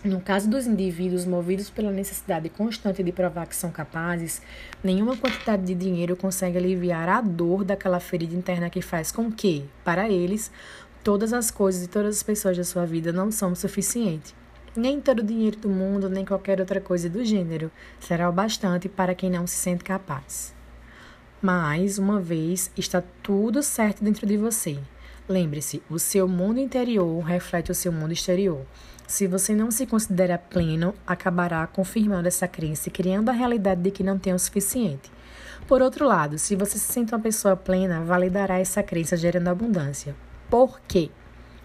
No caso dos indivíduos movidos pela necessidade constante de provar que são capazes, nenhuma quantidade de dinheiro consegue aliviar a dor daquela ferida interna que faz com que, para eles, Todas as coisas e todas as pessoas da sua vida não são o suficiente. Nem todo o dinheiro do mundo, nem qualquer outra coisa do gênero será o bastante para quem não se sente capaz. Mais uma vez, está tudo certo dentro de você. Lembre-se, o seu mundo interior reflete o seu mundo exterior. Se você não se considera pleno, acabará confirmando essa crença e criando a realidade de que não tem o suficiente. Por outro lado, se você se sente uma pessoa plena, validará essa crença gerando abundância. Por quê?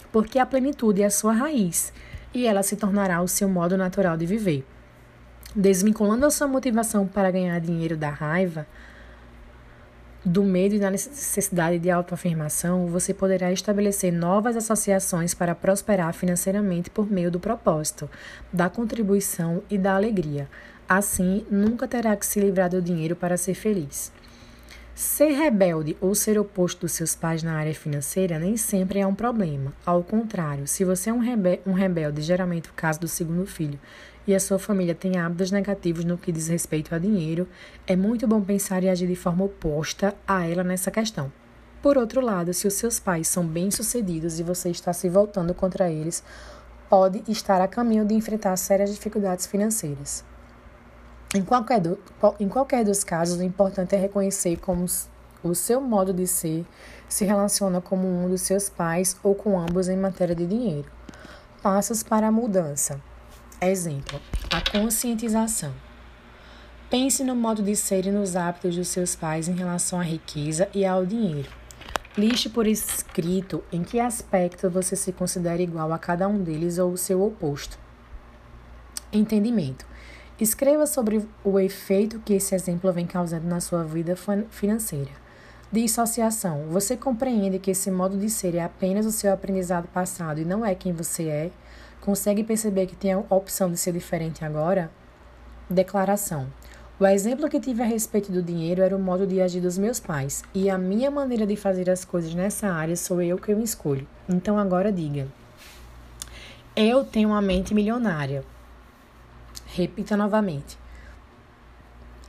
Porque a plenitude é a sua raiz e ela se tornará o seu modo natural de viver. Desvinculando a sua motivação para ganhar dinheiro da raiva, do medo e da necessidade de autoafirmação, você poderá estabelecer novas associações para prosperar financeiramente por meio do propósito, da contribuição e da alegria. Assim, nunca terá que se livrar do dinheiro para ser feliz. Ser rebelde ou ser oposto dos seus pais na área financeira nem sempre é um problema. Ao contrário, se você é um, rebe um rebelde, geralmente o caso do segundo filho, e a sua família tem hábitos negativos no que diz respeito a dinheiro, é muito bom pensar e agir de forma oposta a ela nessa questão. Por outro lado, se os seus pais são bem-sucedidos e você está se voltando contra eles, pode estar a caminho de enfrentar sérias dificuldades financeiras. Em qualquer, do, em qualquer dos casos, o importante é reconhecer como o seu modo de ser se relaciona como um dos seus pais ou com ambos em matéria de dinheiro. Passos para a mudança. Exemplo: a conscientização. Pense no modo de ser e nos hábitos dos seus pais em relação à riqueza e ao dinheiro. Liste por escrito em que aspecto você se considera igual a cada um deles ou o seu oposto. Entendimento. Escreva sobre o efeito que esse exemplo vem causando na sua vida financeira. Dissociação. Você compreende que esse modo de ser é apenas o seu aprendizado passado e não é quem você é? Consegue perceber que tem a opção de ser diferente agora? Declaração. O exemplo que tive a respeito do dinheiro era o modo de agir dos meus pais, e a minha maneira de fazer as coisas nessa área sou eu que eu escolho. Então agora diga: Eu tenho uma mente milionária. Repita novamente.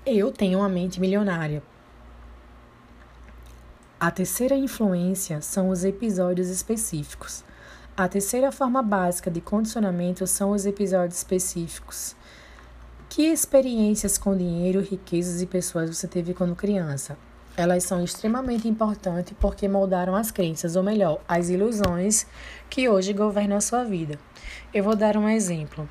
Eu tenho uma mente milionária. A terceira influência são os episódios específicos. A terceira forma básica de condicionamento são os episódios específicos. Que experiências com dinheiro, riquezas e pessoas você teve quando criança? Elas são extremamente importantes porque moldaram as crenças, ou melhor, as ilusões que hoje governam a sua vida. Eu vou dar um exemplo.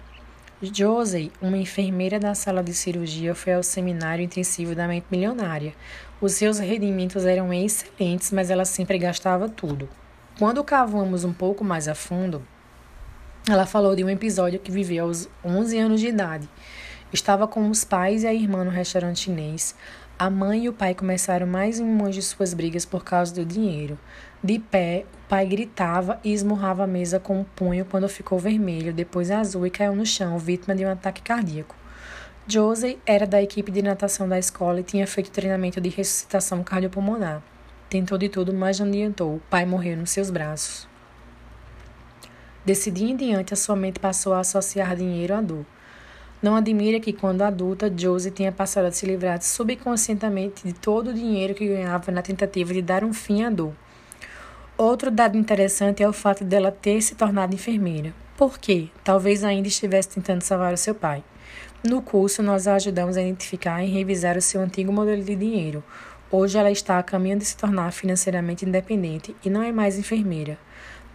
Josie, uma enfermeira da sala de cirurgia, foi ao seminário intensivo da mente milionária. Os seus rendimentos eram excelentes, mas ela sempre gastava tudo. Quando cavamos um pouco mais a fundo, ela falou de um episódio que viveu aos 11 anos de idade. Estava com os pais e a irmã no restaurante chinês. A mãe e o pai começaram mais uma de suas brigas por causa do dinheiro. De pé, o pai gritava e esmurrava a mesa com o um punho quando ficou vermelho, depois azul e caiu no chão, vítima de um ataque cardíaco. Josie era da equipe de natação da escola e tinha feito treinamento de ressuscitação cardiopulmonar. Tentou de tudo, mas não adiantou. O pai morreu nos seus braços. Desse dia em diante, a sua mente passou a associar dinheiro à dor. Não admira que, quando adulta, Josie tenha passado a se livrar subconscientemente de todo o dinheiro que ganhava na tentativa de dar um fim à dor. Outro dado interessante é o fato dela ter se tornado enfermeira. Por quê? Talvez ainda estivesse tentando salvar o seu pai. No curso, nós a ajudamos a identificar e revisar o seu antigo modelo de dinheiro. Hoje, ela está a caminho de se tornar financeiramente independente e não é mais enfermeira.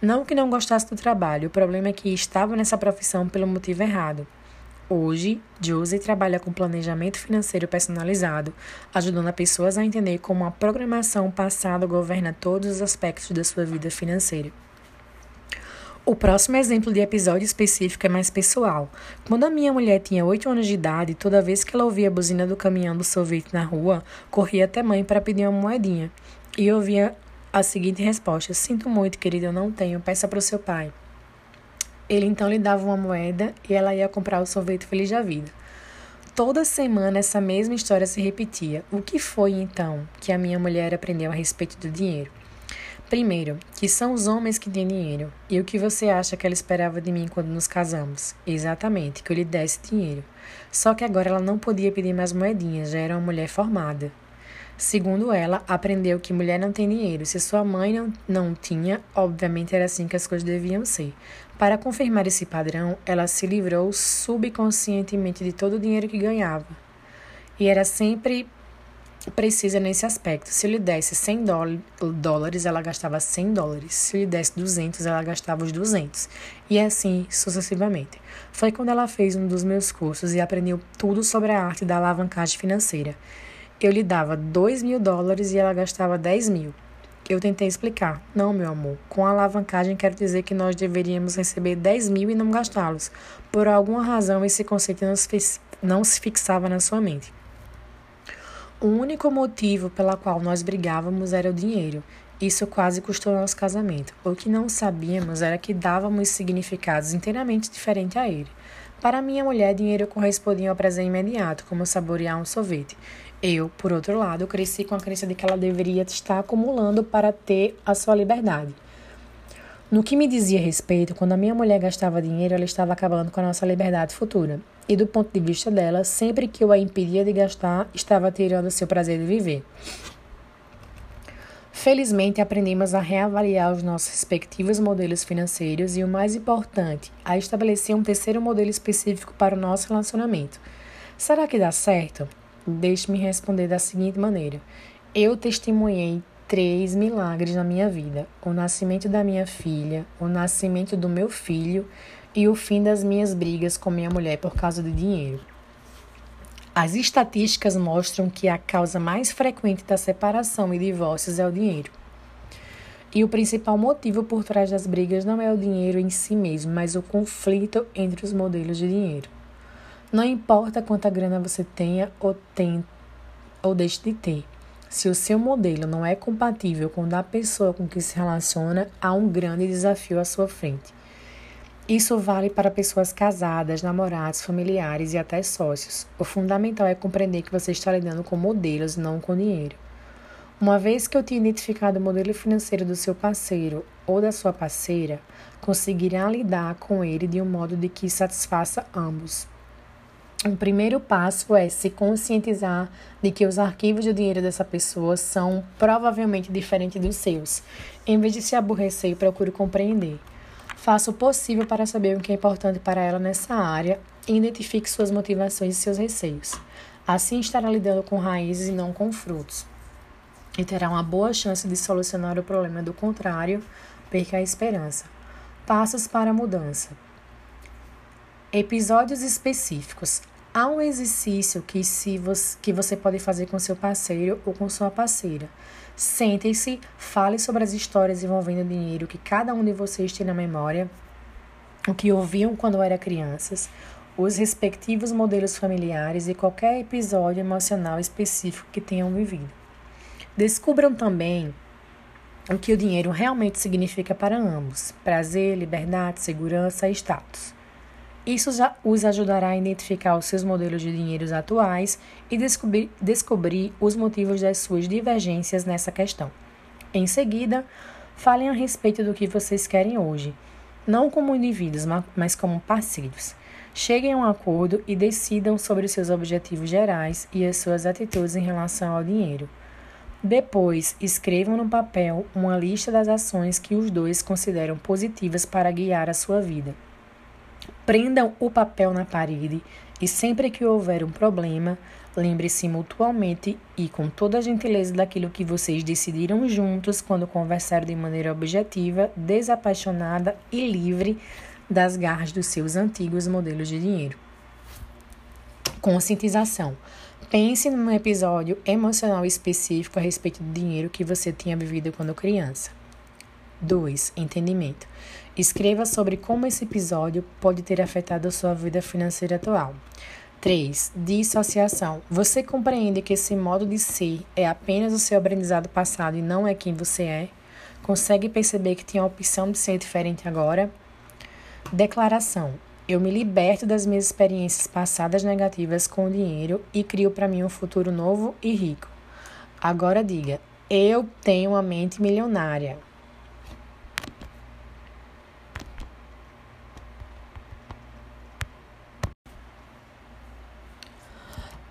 Não que não gostasse do trabalho, o problema é que estava nessa profissão pelo motivo errado. Hoje, Josie trabalha com planejamento financeiro personalizado, ajudando as pessoas a entender como a programação passada governa todos os aspectos da sua vida financeira. O próximo exemplo de episódio específico é mais pessoal. Quando a minha mulher tinha 8 anos de idade, toda vez que ela ouvia a buzina do caminhão do sorvete na rua, corria até mãe para pedir uma moedinha. E ouvia a seguinte resposta: Sinto muito, querida, eu não tenho, peça para o seu pai. Ele então lhe dava uma moeda e ela ia comprar o sorvete feliz da vida. Toda semana essa mesma história se repetia. O que foi então que a minha mulher aprendeu a respeito do dinheiro? Primeiro, que são os homens que têm dinheiro. E o que você acha que ela esperava de mim quando nos casamos? Exatamente, que eu lhe desse dinheiro. Só que agora ela não podia pedir mais moedinhas, já era uma mulher formada. Segundo ela, aprendeu que mulher não tem dinheiro. Se sua mãe não, não tinha, obviamente era assim que as coisas deviam ser. Para confirmar esse padrão, ela se livrou subconscientemente de todo o dinheiro que ganhava. E era sempre precisa nesse aspecto. Se eu lhe desse 100 dólares, ela gastava 100 dólares. Se eu lhe desse 200, ela gastava os 200. E assim sucessivamente. Foi quando ela fez um dos meus cursos e aprendeu tudo sobre a arte da alavancagem financeira. Eu lhe dava 2 mil dólares e ela gastava 10 mil. Eu tentei explicar. Não, meu amor. Com alavancagem, quero dizer que nós deveríamos receber 10 mil e não gastá-los. Por alguma razão, esse conceito não se, não se fixava na sua mente. O único motivo pela qual nós brigávamos era o dinheiro. Isso quase custou nosso casamento. O que não sabíamos era que dávamos significados inteiramente diferentes a ele. Para minha mulher, dinheiro correspondia ao prazer imediato, como saborear um sorvete. Eu, por outro lado, cresci com a crença de que ela deveria estar acumulando para ter a sua liberdade. No que me dizia respeito, quando a minha mulher gastava dinheiro, ela estava acabando com a nossa liberdade futura e do ponto de vista dela, sempre que eu a impedia de gastar, estava tirando seu prazer de viver. Felizmente, aprendemos a reavaliar os nossos respectivos modelos financeiros e, o mais importante, a estabelecer um terceiro modelo específico para o nosso relacionamento. Será que dá certo? Deixe-me responder da seguinte maneira: Eu testemunhei três milagres na minha vida: o nascimento da minha filha, o nascimento do meu filho e o fim das minhas brigas com minha mulher por causa de dinheiro. As estatísticas mostram que a causa mais frequente da separação e divórcios é o dinheiro. E o principal motivo por trás das brigas não é o dinheiro em si mesmo, mas o conflito entre os modelos de dinheiro. Não importa quanta grana você tenha ou, tem, ou deixe de ter. Se o seu modelo não é compatível com o da pessoa com que se relaciona, há um grande desafio à sua frente. Isso vale para pessoas casadas, namorados, familiares e até sócios. O fundamental é compreender que você está lidando com modelos, não com dinheiro. Uma vez que eu tenha identificado o modelo financeiro do seu parceiro ou da sua parceira, conseguirá lidar com ele de um modo de que satisfaça ambos. O primeiro passo é se conscientizar de que os arquivos de dinheiro dessa pessoa são provavelmente diferentes dos seus. Em vez de se aborrecer, procure compreender. Faça o possível para saber o que é importante para ela nessa área e identifique suas motivações e seus receios. Assim estará lidando com raízes e não com frutos. E terá uma boa chance de solucionar o problema. Do contrário, perca a esperança. Passos para a mudança. Episódios específicos. Há um exercício que, se você, que você pode fazer com seu parceiro ou com sua parceira. Sentem-se, fale sobre as histórias envolvendo dinheiro que cada um de vocês tem na memória, o que ouviam quando eram crianças, os respectivos modelos familiares e qualquer episódio emocional específico que tenham vivido. Descubram também o que o dinheiro realmente significa para ambos: prazer, liberdade, segurança e status. Isso os ajudará a identificar os seus modelos de dinheiros atuais e descobrir, descobrir os motivos das suas divergências nessa questão. Em seguida, falem a respeito do que vocês querem hoje, não como indivíduos, mas como parceiros. Cheguem a um acordo e decidam sobre os seus objetivos gerais e as suas atitudes em relação ao dinheiro. Depois, escrevam no papel uma lista das ações que os dois consideram positivas para guiar a sua vida. Prendam o papel na parede e sempre que houver um problema, lembre-se mutualmente e com toda a gentileza daquilo que vocês decidiram juntos quando conversaram de maneira objetiva, desapaixonada e livre das garras dos seus antigos modelos de dinheiro. Conscientização. Pense num episódio emocional específico a respeito do dinheiro que você tinha vivido quando criança. 2. Entendimento. Escreva sobre como esse episódio pode ter afetado a sua vida financeira atual. 3. Dissociação. Você compreende que esse modo de ser é apenas o seu aprendizado passado e não é quem você é? Consegue perceber que tem a opção de ser diferente agora? Declaração. Eu me liberto das minhas experiências passadas negativas com o dinheiro e crio para mim um futuro novo e rico. Agora diga: eu tenho uma mente milionária.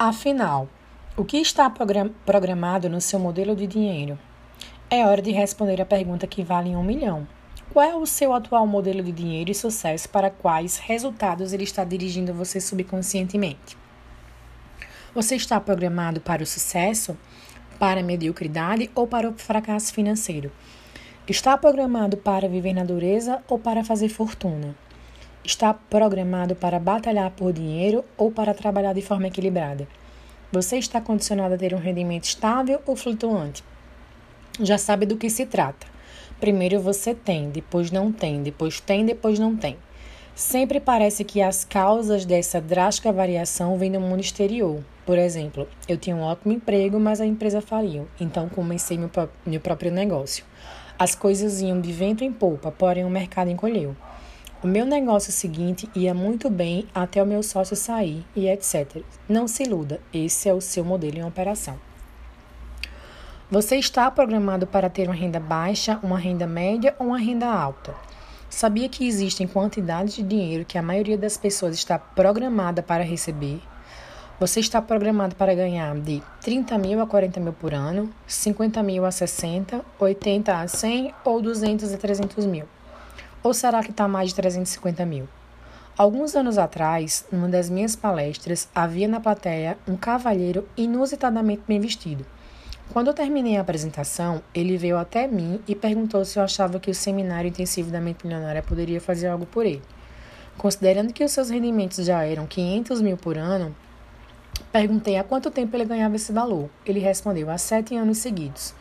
Afinal, O que está programado no seu modelo de dinheiro? É hora de responder a pergunta que vale um milhão. Qual é o seu atual modelo de dinheiro e sucesso para quais resultados ele está dirigindo você subconscientemente? Você está programado para o sucesso, para a mediocridade ou para o fracasso financeiro? Está programado para viver na dureza ou para fazer fortuna? Está programado para batalhar por dinheiro ou para trabalhar de forma equilibrada? Você está condicionado a ter um rendimento estável ou flutuante? Já sabe do que se trata. Primeiro você tem, depois não tem, depois tem, depois não tem. Sempre parece que as causas dessa drástica variação vêm do mundo exterior. Por exemplo, eu tinha um ótimo emprego, mas a empresa faliu, então comecei meu, meu próprio negócio. As coisas iam de vento em polpa, porém o mercado encolheu. O meu negócio seguinte ia muito bem até o meu sócio sair e etc. Não se iluda, esse é o seu modelo em operação. Você está programado para ter uma renda baixa, uma renda média ou uma renda alta? Sabia que existem quantidades de dinheiro que a maioria das pessoas está programada para receber? Você está programado para ganhar de 30 mil a 40 mil por ano, 50 mil a 60, 80 a 100 ou 200 a 300 mil? Ou será que está mais de 350 mil? Alguns anos atrás, numa das minhas palestras, havia na plateia um cavalheiro inusitadamente bem vestido. Quando eu terminei a apresentação, ele veio até mim e perguntou se eu achava que o seminário intensivo da mente milionária poderia fazer algo por ele. Considerando que os seus rendimentos já eram 500 mil por ano, perguntei há quanto tempo ele ganhava esse valor. Ele respondeu há sete anos seguidos.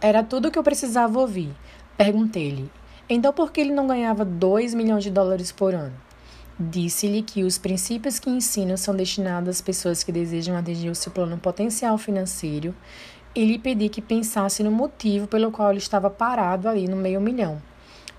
Era tudo o que eu precisava ouvir. Perguntei-lhe, então por que ele não ganhava 2 milhões de dólares por ano? Disse-lhe que os princípios que ensino são destinados às pessoas que desejam atingir o seu plano potencial financeiro e lhe pedi que pensasse no motivo pelo qual ele estava parado ali no meio milhão.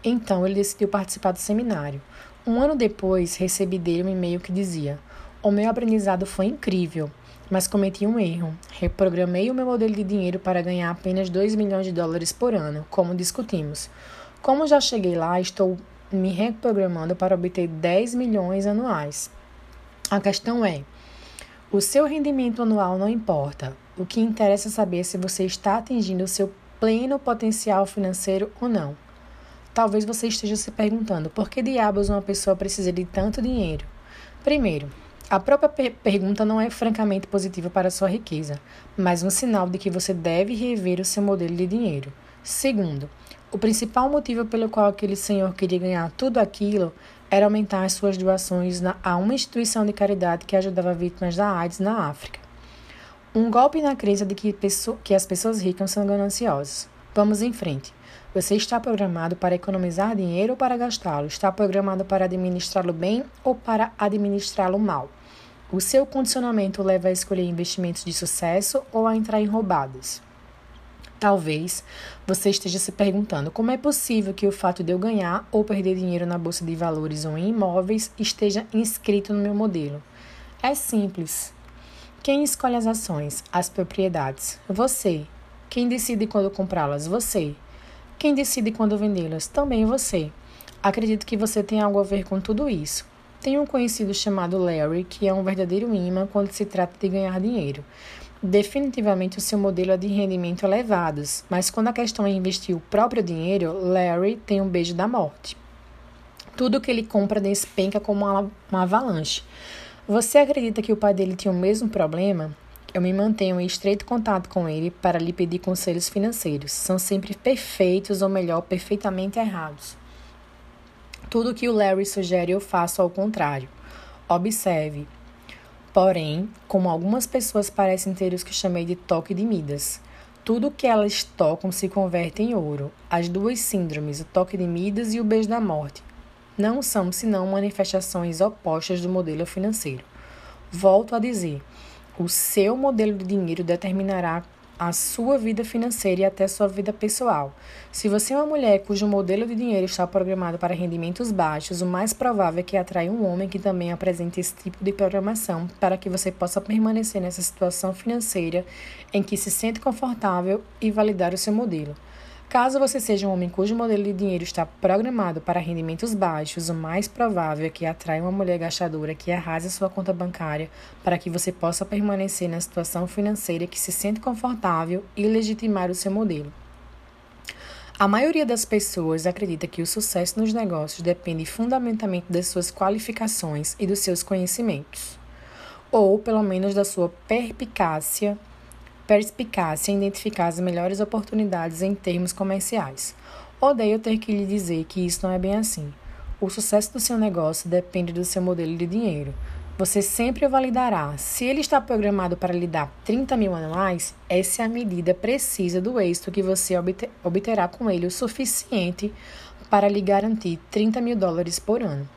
Então ele decidiu participar do seminário. Um ano depois, recebi dele um e-mail que dizia: O meu aprendizado foi incrível, mas cometi um erro. Reprogramei o meu modelo de dinheiro para ganhar apenas 2 milhões de dólares por ano, como discutimos. Como já cheguei lá, estou me reprogramando para obter 10 milhões anuais. A questão é: o seu rendimento anual não importa. O que interessa é saber se você está atingindo o seu pleno potencial financeiro ou não. Talvez você esteja se perguntando por que diabos uma pessoa precisa de tanto dinheiro. Primeiro, a própria per pergunta não é francamente positiva para sua riqueza, mas um sinal de que você deve rever o seu modelo de dinheiro. Segundo, o principal motivo pelo qual aquele senhor queria ganhar tudo aquilo era aumentar as suas doações a uma instituição de caridade que ajudava vítimas da AIDS na África. Um golpe na crença de que, que as pessoas ricas são gananciosas. Vamos em frente. Você está programado para economizar dinheiro ou para gastá-lo? Está programado para administrá-lo bem ou para administrá-lo mal? O seu condicionamento leva a escolher investimentos de sucesso ou a entrar em roubadas. Talvez você esteja se perguntando como é possível que o fato de eu ganhar ou perder dinheiro na bolsa de valores ou em imóveis esteja inscrito no meu modelo. É simples. Quem escolhe as ações, as propriedades? Você. Quem decide quando comprá-las? Você. Quem decide quando vendê-las? Também você. Acredito que você tem algo a ver com tudo isso. Tenho um conhecido chamado Larry que é um verdadeiro imã quando se trata de ganhar dinheiro. Definitivamente o seu modelo é de rendimento elevados, mas quando a questão é investir o próprio dinheiro, Larry tem um beijo da morte. Tudo que ele compra despenca como uma, avalanche. Você acredita que o pai dele tinha o mesmo problema? Eu me mantenho em estreito contato com ele para lhe pedir conselhos financeiros. São sempre perfeitos, ou melhor, perfeitamente errados. Tudo que o Larry sugere eu faço ao contrário. Observe. Porém, como algumas pessoas parecem ter os que chamei de toque de Midas. Tudo que elas tocam se converte em ouro. As duas síndromes, o toque de Midas e o beijo da morte, não são senão manifestações opostas do modelo financeiro. Volto a dizer, o seu modelo de dinheiro determinará a sua vida financeira e até sua vida pessoal. Se você é uma mulher cujo modelo de dinheiro está programado para rendimentos baixos, o mais provável é que atraia um homem que também apresente esse tipo de programação para que você possa permanecer nessa situação financeira em que se sente confortável e validar o seu modelo. Caso você seja um homem cujo modelo de dinheiro está programado para rendimentos baixos, o mais provável é que atraia uma mulher gastadora que arrase sua conta bancária para que você possa permanecer na situação financeira que se sente confortável e legitimar o seu modelo. A maioria das pessoas acredita que o sucesso nos negócios depende fundamentalmente das suas qualificações e dos seus conhecimentos, ou pelo menos da sua perpicácia perspicácia em identificar as melhores oportunidades em termos comerciais. Odeio ter que lhe dizer que isso não é bem assim. O sucesso do seu negócio depende do seu modelo de dinheiro. Você sempre o validará. Se ele está programado para lhe dar 30 mil anuais, essa é a medida precisa do êxito que você obterá com ele o suficiente para lhe garantir 30 mil dólares por ano.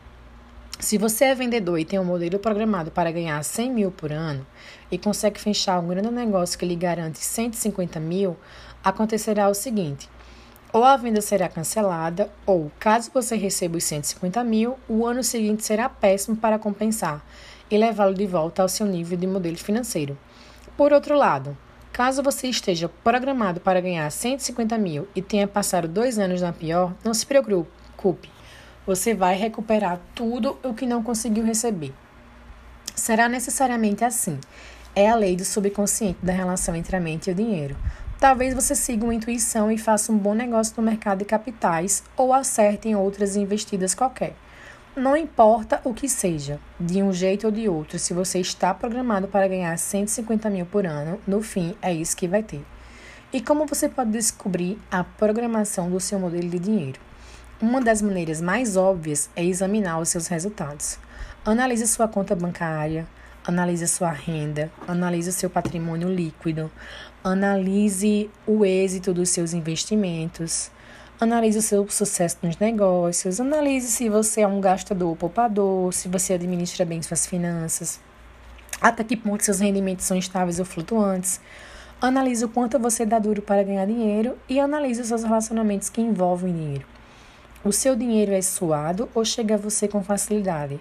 Se você é vendedor e tem um modelo programado para ganhar 100 mil por ano e consegue fechar um grande negócio que lhe garante 150 mil, acontecerá o seguinte: ou a venda será cancelada, ou, caso você receba os 150 mil, o ano seguinte será péssimo para compensar e levá-lo de volta ao seu nível de modelo financeiro. Por outro lado, caso você esteja programado para ganhar 150 mil e tenha passado dois anos na pior, não se preocupe você vai recuperar tudo o que não conseguiu receber. Será necessariamente assim. É a lei do subconsciente da relação entre a mente e o dinheiro. Talvez você siga uma intuição e faça um bom negócio no mercado de capitais ou acerte em outras investidas qualquer. Não importa o que seja, de um jeito ou de outro, se você está programado para ganhar 150 mil por ano, no fim é isso que vai ter. E como você pode descobrir a programação do seu modelo de dinheiro? Uma das maneiras mais óbvias é examinar os seus resultados. Analise sua conta bancária, analise sua renda, analise o seu patrimônio líquido, analise o êxito dos seus investimentos, analise o seu sucesso nos negócios, analise se você é um gastador ou poupador, se você administra bem suas finanças, até que ponto seus rendimentos são estáveis ou flutuantes. Analise o quanto você dá duro para ganhar dinheiro e analise os seus relacionamentos que envolvem dinheiro. O seu dinheiro é suado ou chega a você com facilidade?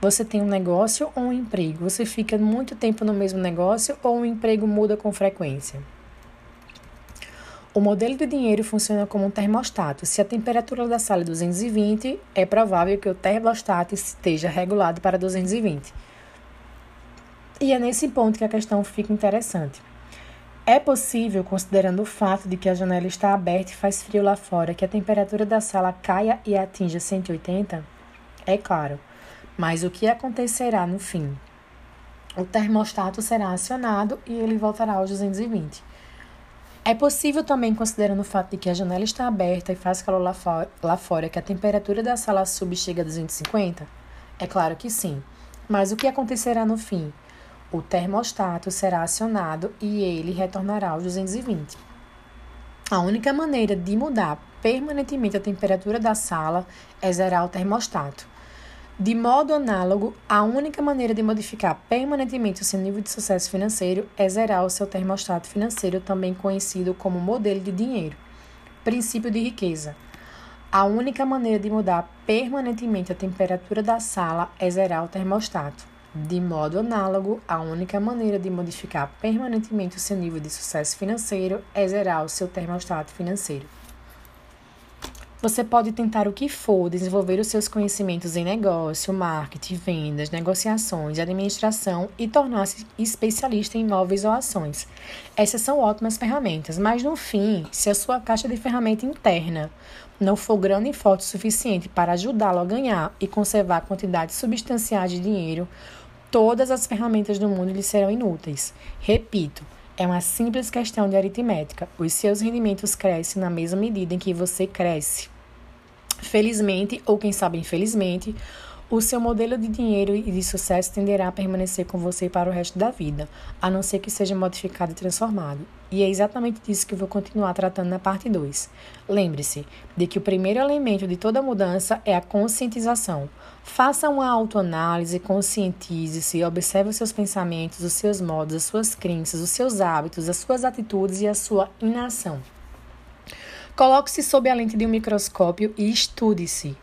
Você tem um negócio ou um emprego? Você fica muito tempo no mesmo negócio ou o emprego muda com frequência? O modelo de dinheiro funciona como um termostato. Se a temperatura da sala é 220, é provável que o termostato esteja regulado para 220. E é nesse ponto que a questão fica interessante. É possível, considerando o fato de que a janela está aberta e faz frio lá fora, que a temperatura da sala caia e atinja 180? É claro, mas o que acontecerá no fim? O termostato será acionado e ele voltará aos 220. É possível também, considerando o fato de que a janela está aberta e faz calor lá, fora, lá fora, que a temperatura da sala sub chega a 250? É claro que sim. Mas o que acontecerá no fim? o termostato será acionado e ele retornará aos 220. A única maneira de mudar permanentemente a temperatura da sala é zerar o termostato. De modo análogo, a única maneira de modificar permanentemente o seu nível de sucesso financeiro é zerar o seu termostato financeiro, também conhecido como modelo de dinheiro. Princípio de riqueza. A única maneira de mudar permanentemente a temperatura da sala é zerar o termostato. De modo análogo, a única maneira de modificar permanentemente o seu nível de sucesso financeiro é zerar o seu termostato financeiro. Você pode tentar o que for, desenvolver os seus conhecimentos em negócio, marketing, vendas, negociações, administração e tornar-se especialista em imóveis ou ações. Essas são ótimas ferramentas, mas no fim, se a sua caixa de ferramenta interna não for grande e forte o suficiente para ajudá-lo a ganhar e conservar quantidades substanciais de dinheiro, todas as ferramentas do mundo lhe serão inúteis. Repito, é uma simples questão de aritmética. Os seus rendimentos crescem na mesma medida em que você cresce. Felizmente, ou quem sabe infelizmente, o seu modelo de dinheiro e de sucesso tenderá a permanecer com você para o resto da vida, a não ser que seja modificado e transformado. E é exatamente disso que vou continuar tratando na parte 2. Lembre-se de que o primeiro elemento de toda mudança é a conscientização. Faça uma autoanálise, conscientize-se, observe os seus pensamentos, os seus modos, as suas crenças, os seus hábitos, as suas atitudes e a sua inação. Coloque-se sob a lente de um microscópio e estude-se.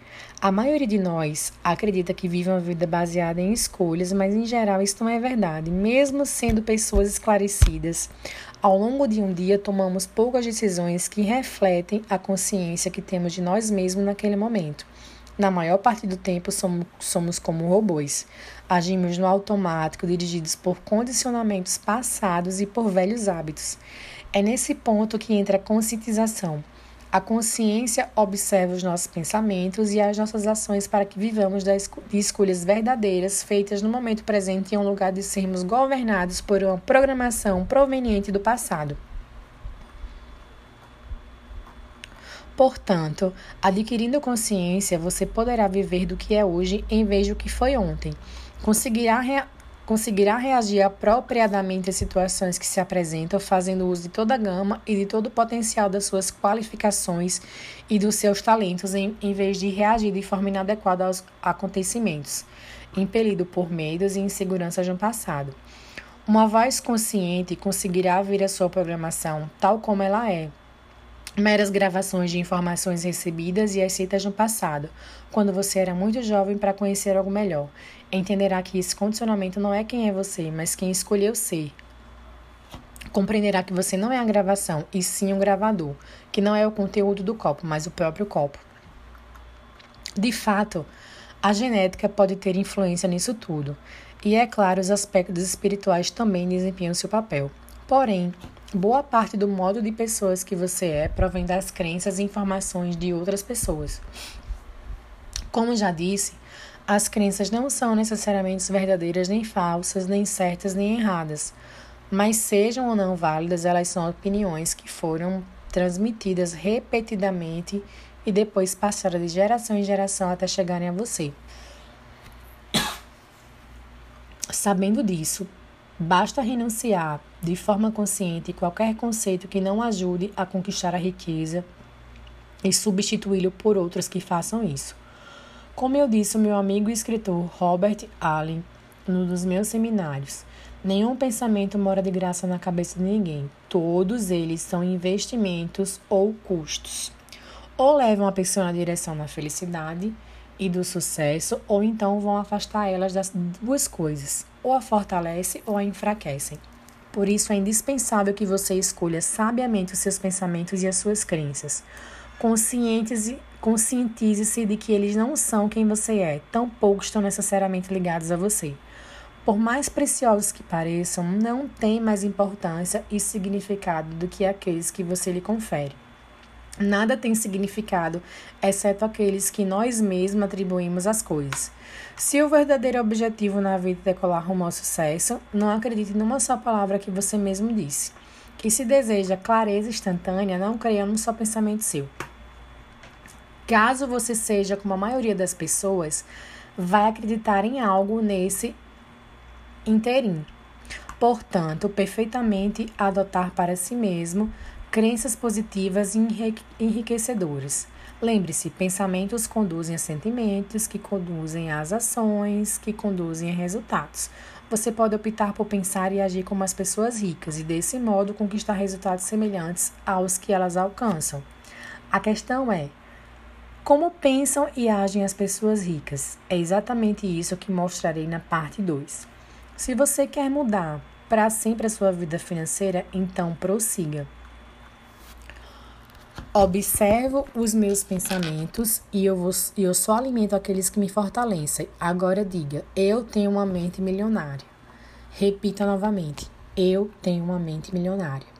A maioria de nós acredita que vive uma vida baseada em escolhas, mas em geral isso não é verdade. Mesmo sendo pessoas esclarecidas, ao longo de um dia tomamos poucas decisões que refletem a consciência que temos de nós mesmos naquele momento. Na maior parte do tempo somos, somos como robôs. Agimos no automático, dirigidos por condicionamentos passados e por velhos hábitos. É nesse ponto que entra a conscientização a consciência observa os nossos pensamentos e as nossas ações para que vivamos de escolhas verdadeiras feitas no momento presente em um lugar de sermos governados por uma programação proveniente do passado. Portanto, adquirindo consciência, você poderá viver do que é hoje em vez do que foi ontem. Conseguirá conseguirá reagir apropriadamente às situações que se apresentam, fazendo uso de toda a gama e de todo o potencial das suas qualificações e dos seus talentos, em, em vez de reagir de forma inadequada aos acontecimentos, impelido por medos e inseguranças no passado. Uma voz consciente conseguirá ver a sua programação tal como ela é, meras gravações de informações recebidas e aceitas no passado, quando você era muito jovem para conhecer algo melhor. Entenderá que esse condicionamento não é quem é você, mas quem escolheu ser. Compreenderá que você não é a gravação, e sim um gravador, que não é o conteúdo do copo, mas o próprio copo. De fato, a genética pode ter influência nisso tudo, e é claro, os aspectos espirituais também desempenham seu papel. Porém, Boa parte do modo de pessoas que você é provém das crenças e informações de outras pessoas. Como já disse, as crenças não são necessariamente verdadeiras, nem falsas, nem certas, nem erradas. Mas sejam ou não válidas, elas são opiniões que foram transmitidas repetidamente e depois passaram de geração em geração até chegarem a você. Sabendo disso, Basta renunciar de forma consciente qualquer conceito que não ajude a conquistar a riqueza e substituí-lo por outros que façam isso. Como eu disse meu amigo e escritor Robert Allen num dos meus seminários, nenhum pensamento mora de graça na cabeça de ninguém. Todos eles são investimentos ou custos. Ou levam a pessoa na direção da felicidade e do sucesso, ou então vão afastar elas das duas coisas ou a fortalece ou a enfraquecem. Por isso é indispensável que você escolha sabiamente os seus pensamentos e as suas crenças. Conscientize-se de que eles não são quem você é, tampouco estão necessariamente ligados a você. Por mais preciosos que pareçam, não têm mais importância e significado do que aqueles que você lhe confere. Nada tem significado, exceto aqueles que nós mesmos atribuímos às coisas. Se o verdadeiro objetivo na vida é decolar rumo ao sucesso, não acredite numa só palavra que você mesmo disse. E se deseja clareza instantânea, não creia num só pensamento seu. Caso você seja como a maioria das pessoas, vai acreditar em algo nesse inteirinho. Portanto, perfeitamente adotar para si mesmo Crenças positivas e enriquecedoras. Lembre-se, pensamentos conduzem a sentimentos, que conduzem às ações, que conduzem a resultados. Você pode optar por pensar e agir como as pessoas ricas e, desse modo, conquistar resultados semelhantes aos que elas alcançam. A questão é: como pensam e agem as pessoas ricas? É exatamente isso que mostrarei na parte 2. Se você quer mudar para sempre a sua vida financeira, então prossiga. Observo os meus pensamentos e eu, vou, eu só alimento aqueles que me fortalecem. Agora diga: eu tenho uma mente milionária. Repita novamente: eu tenho uma mente milionária.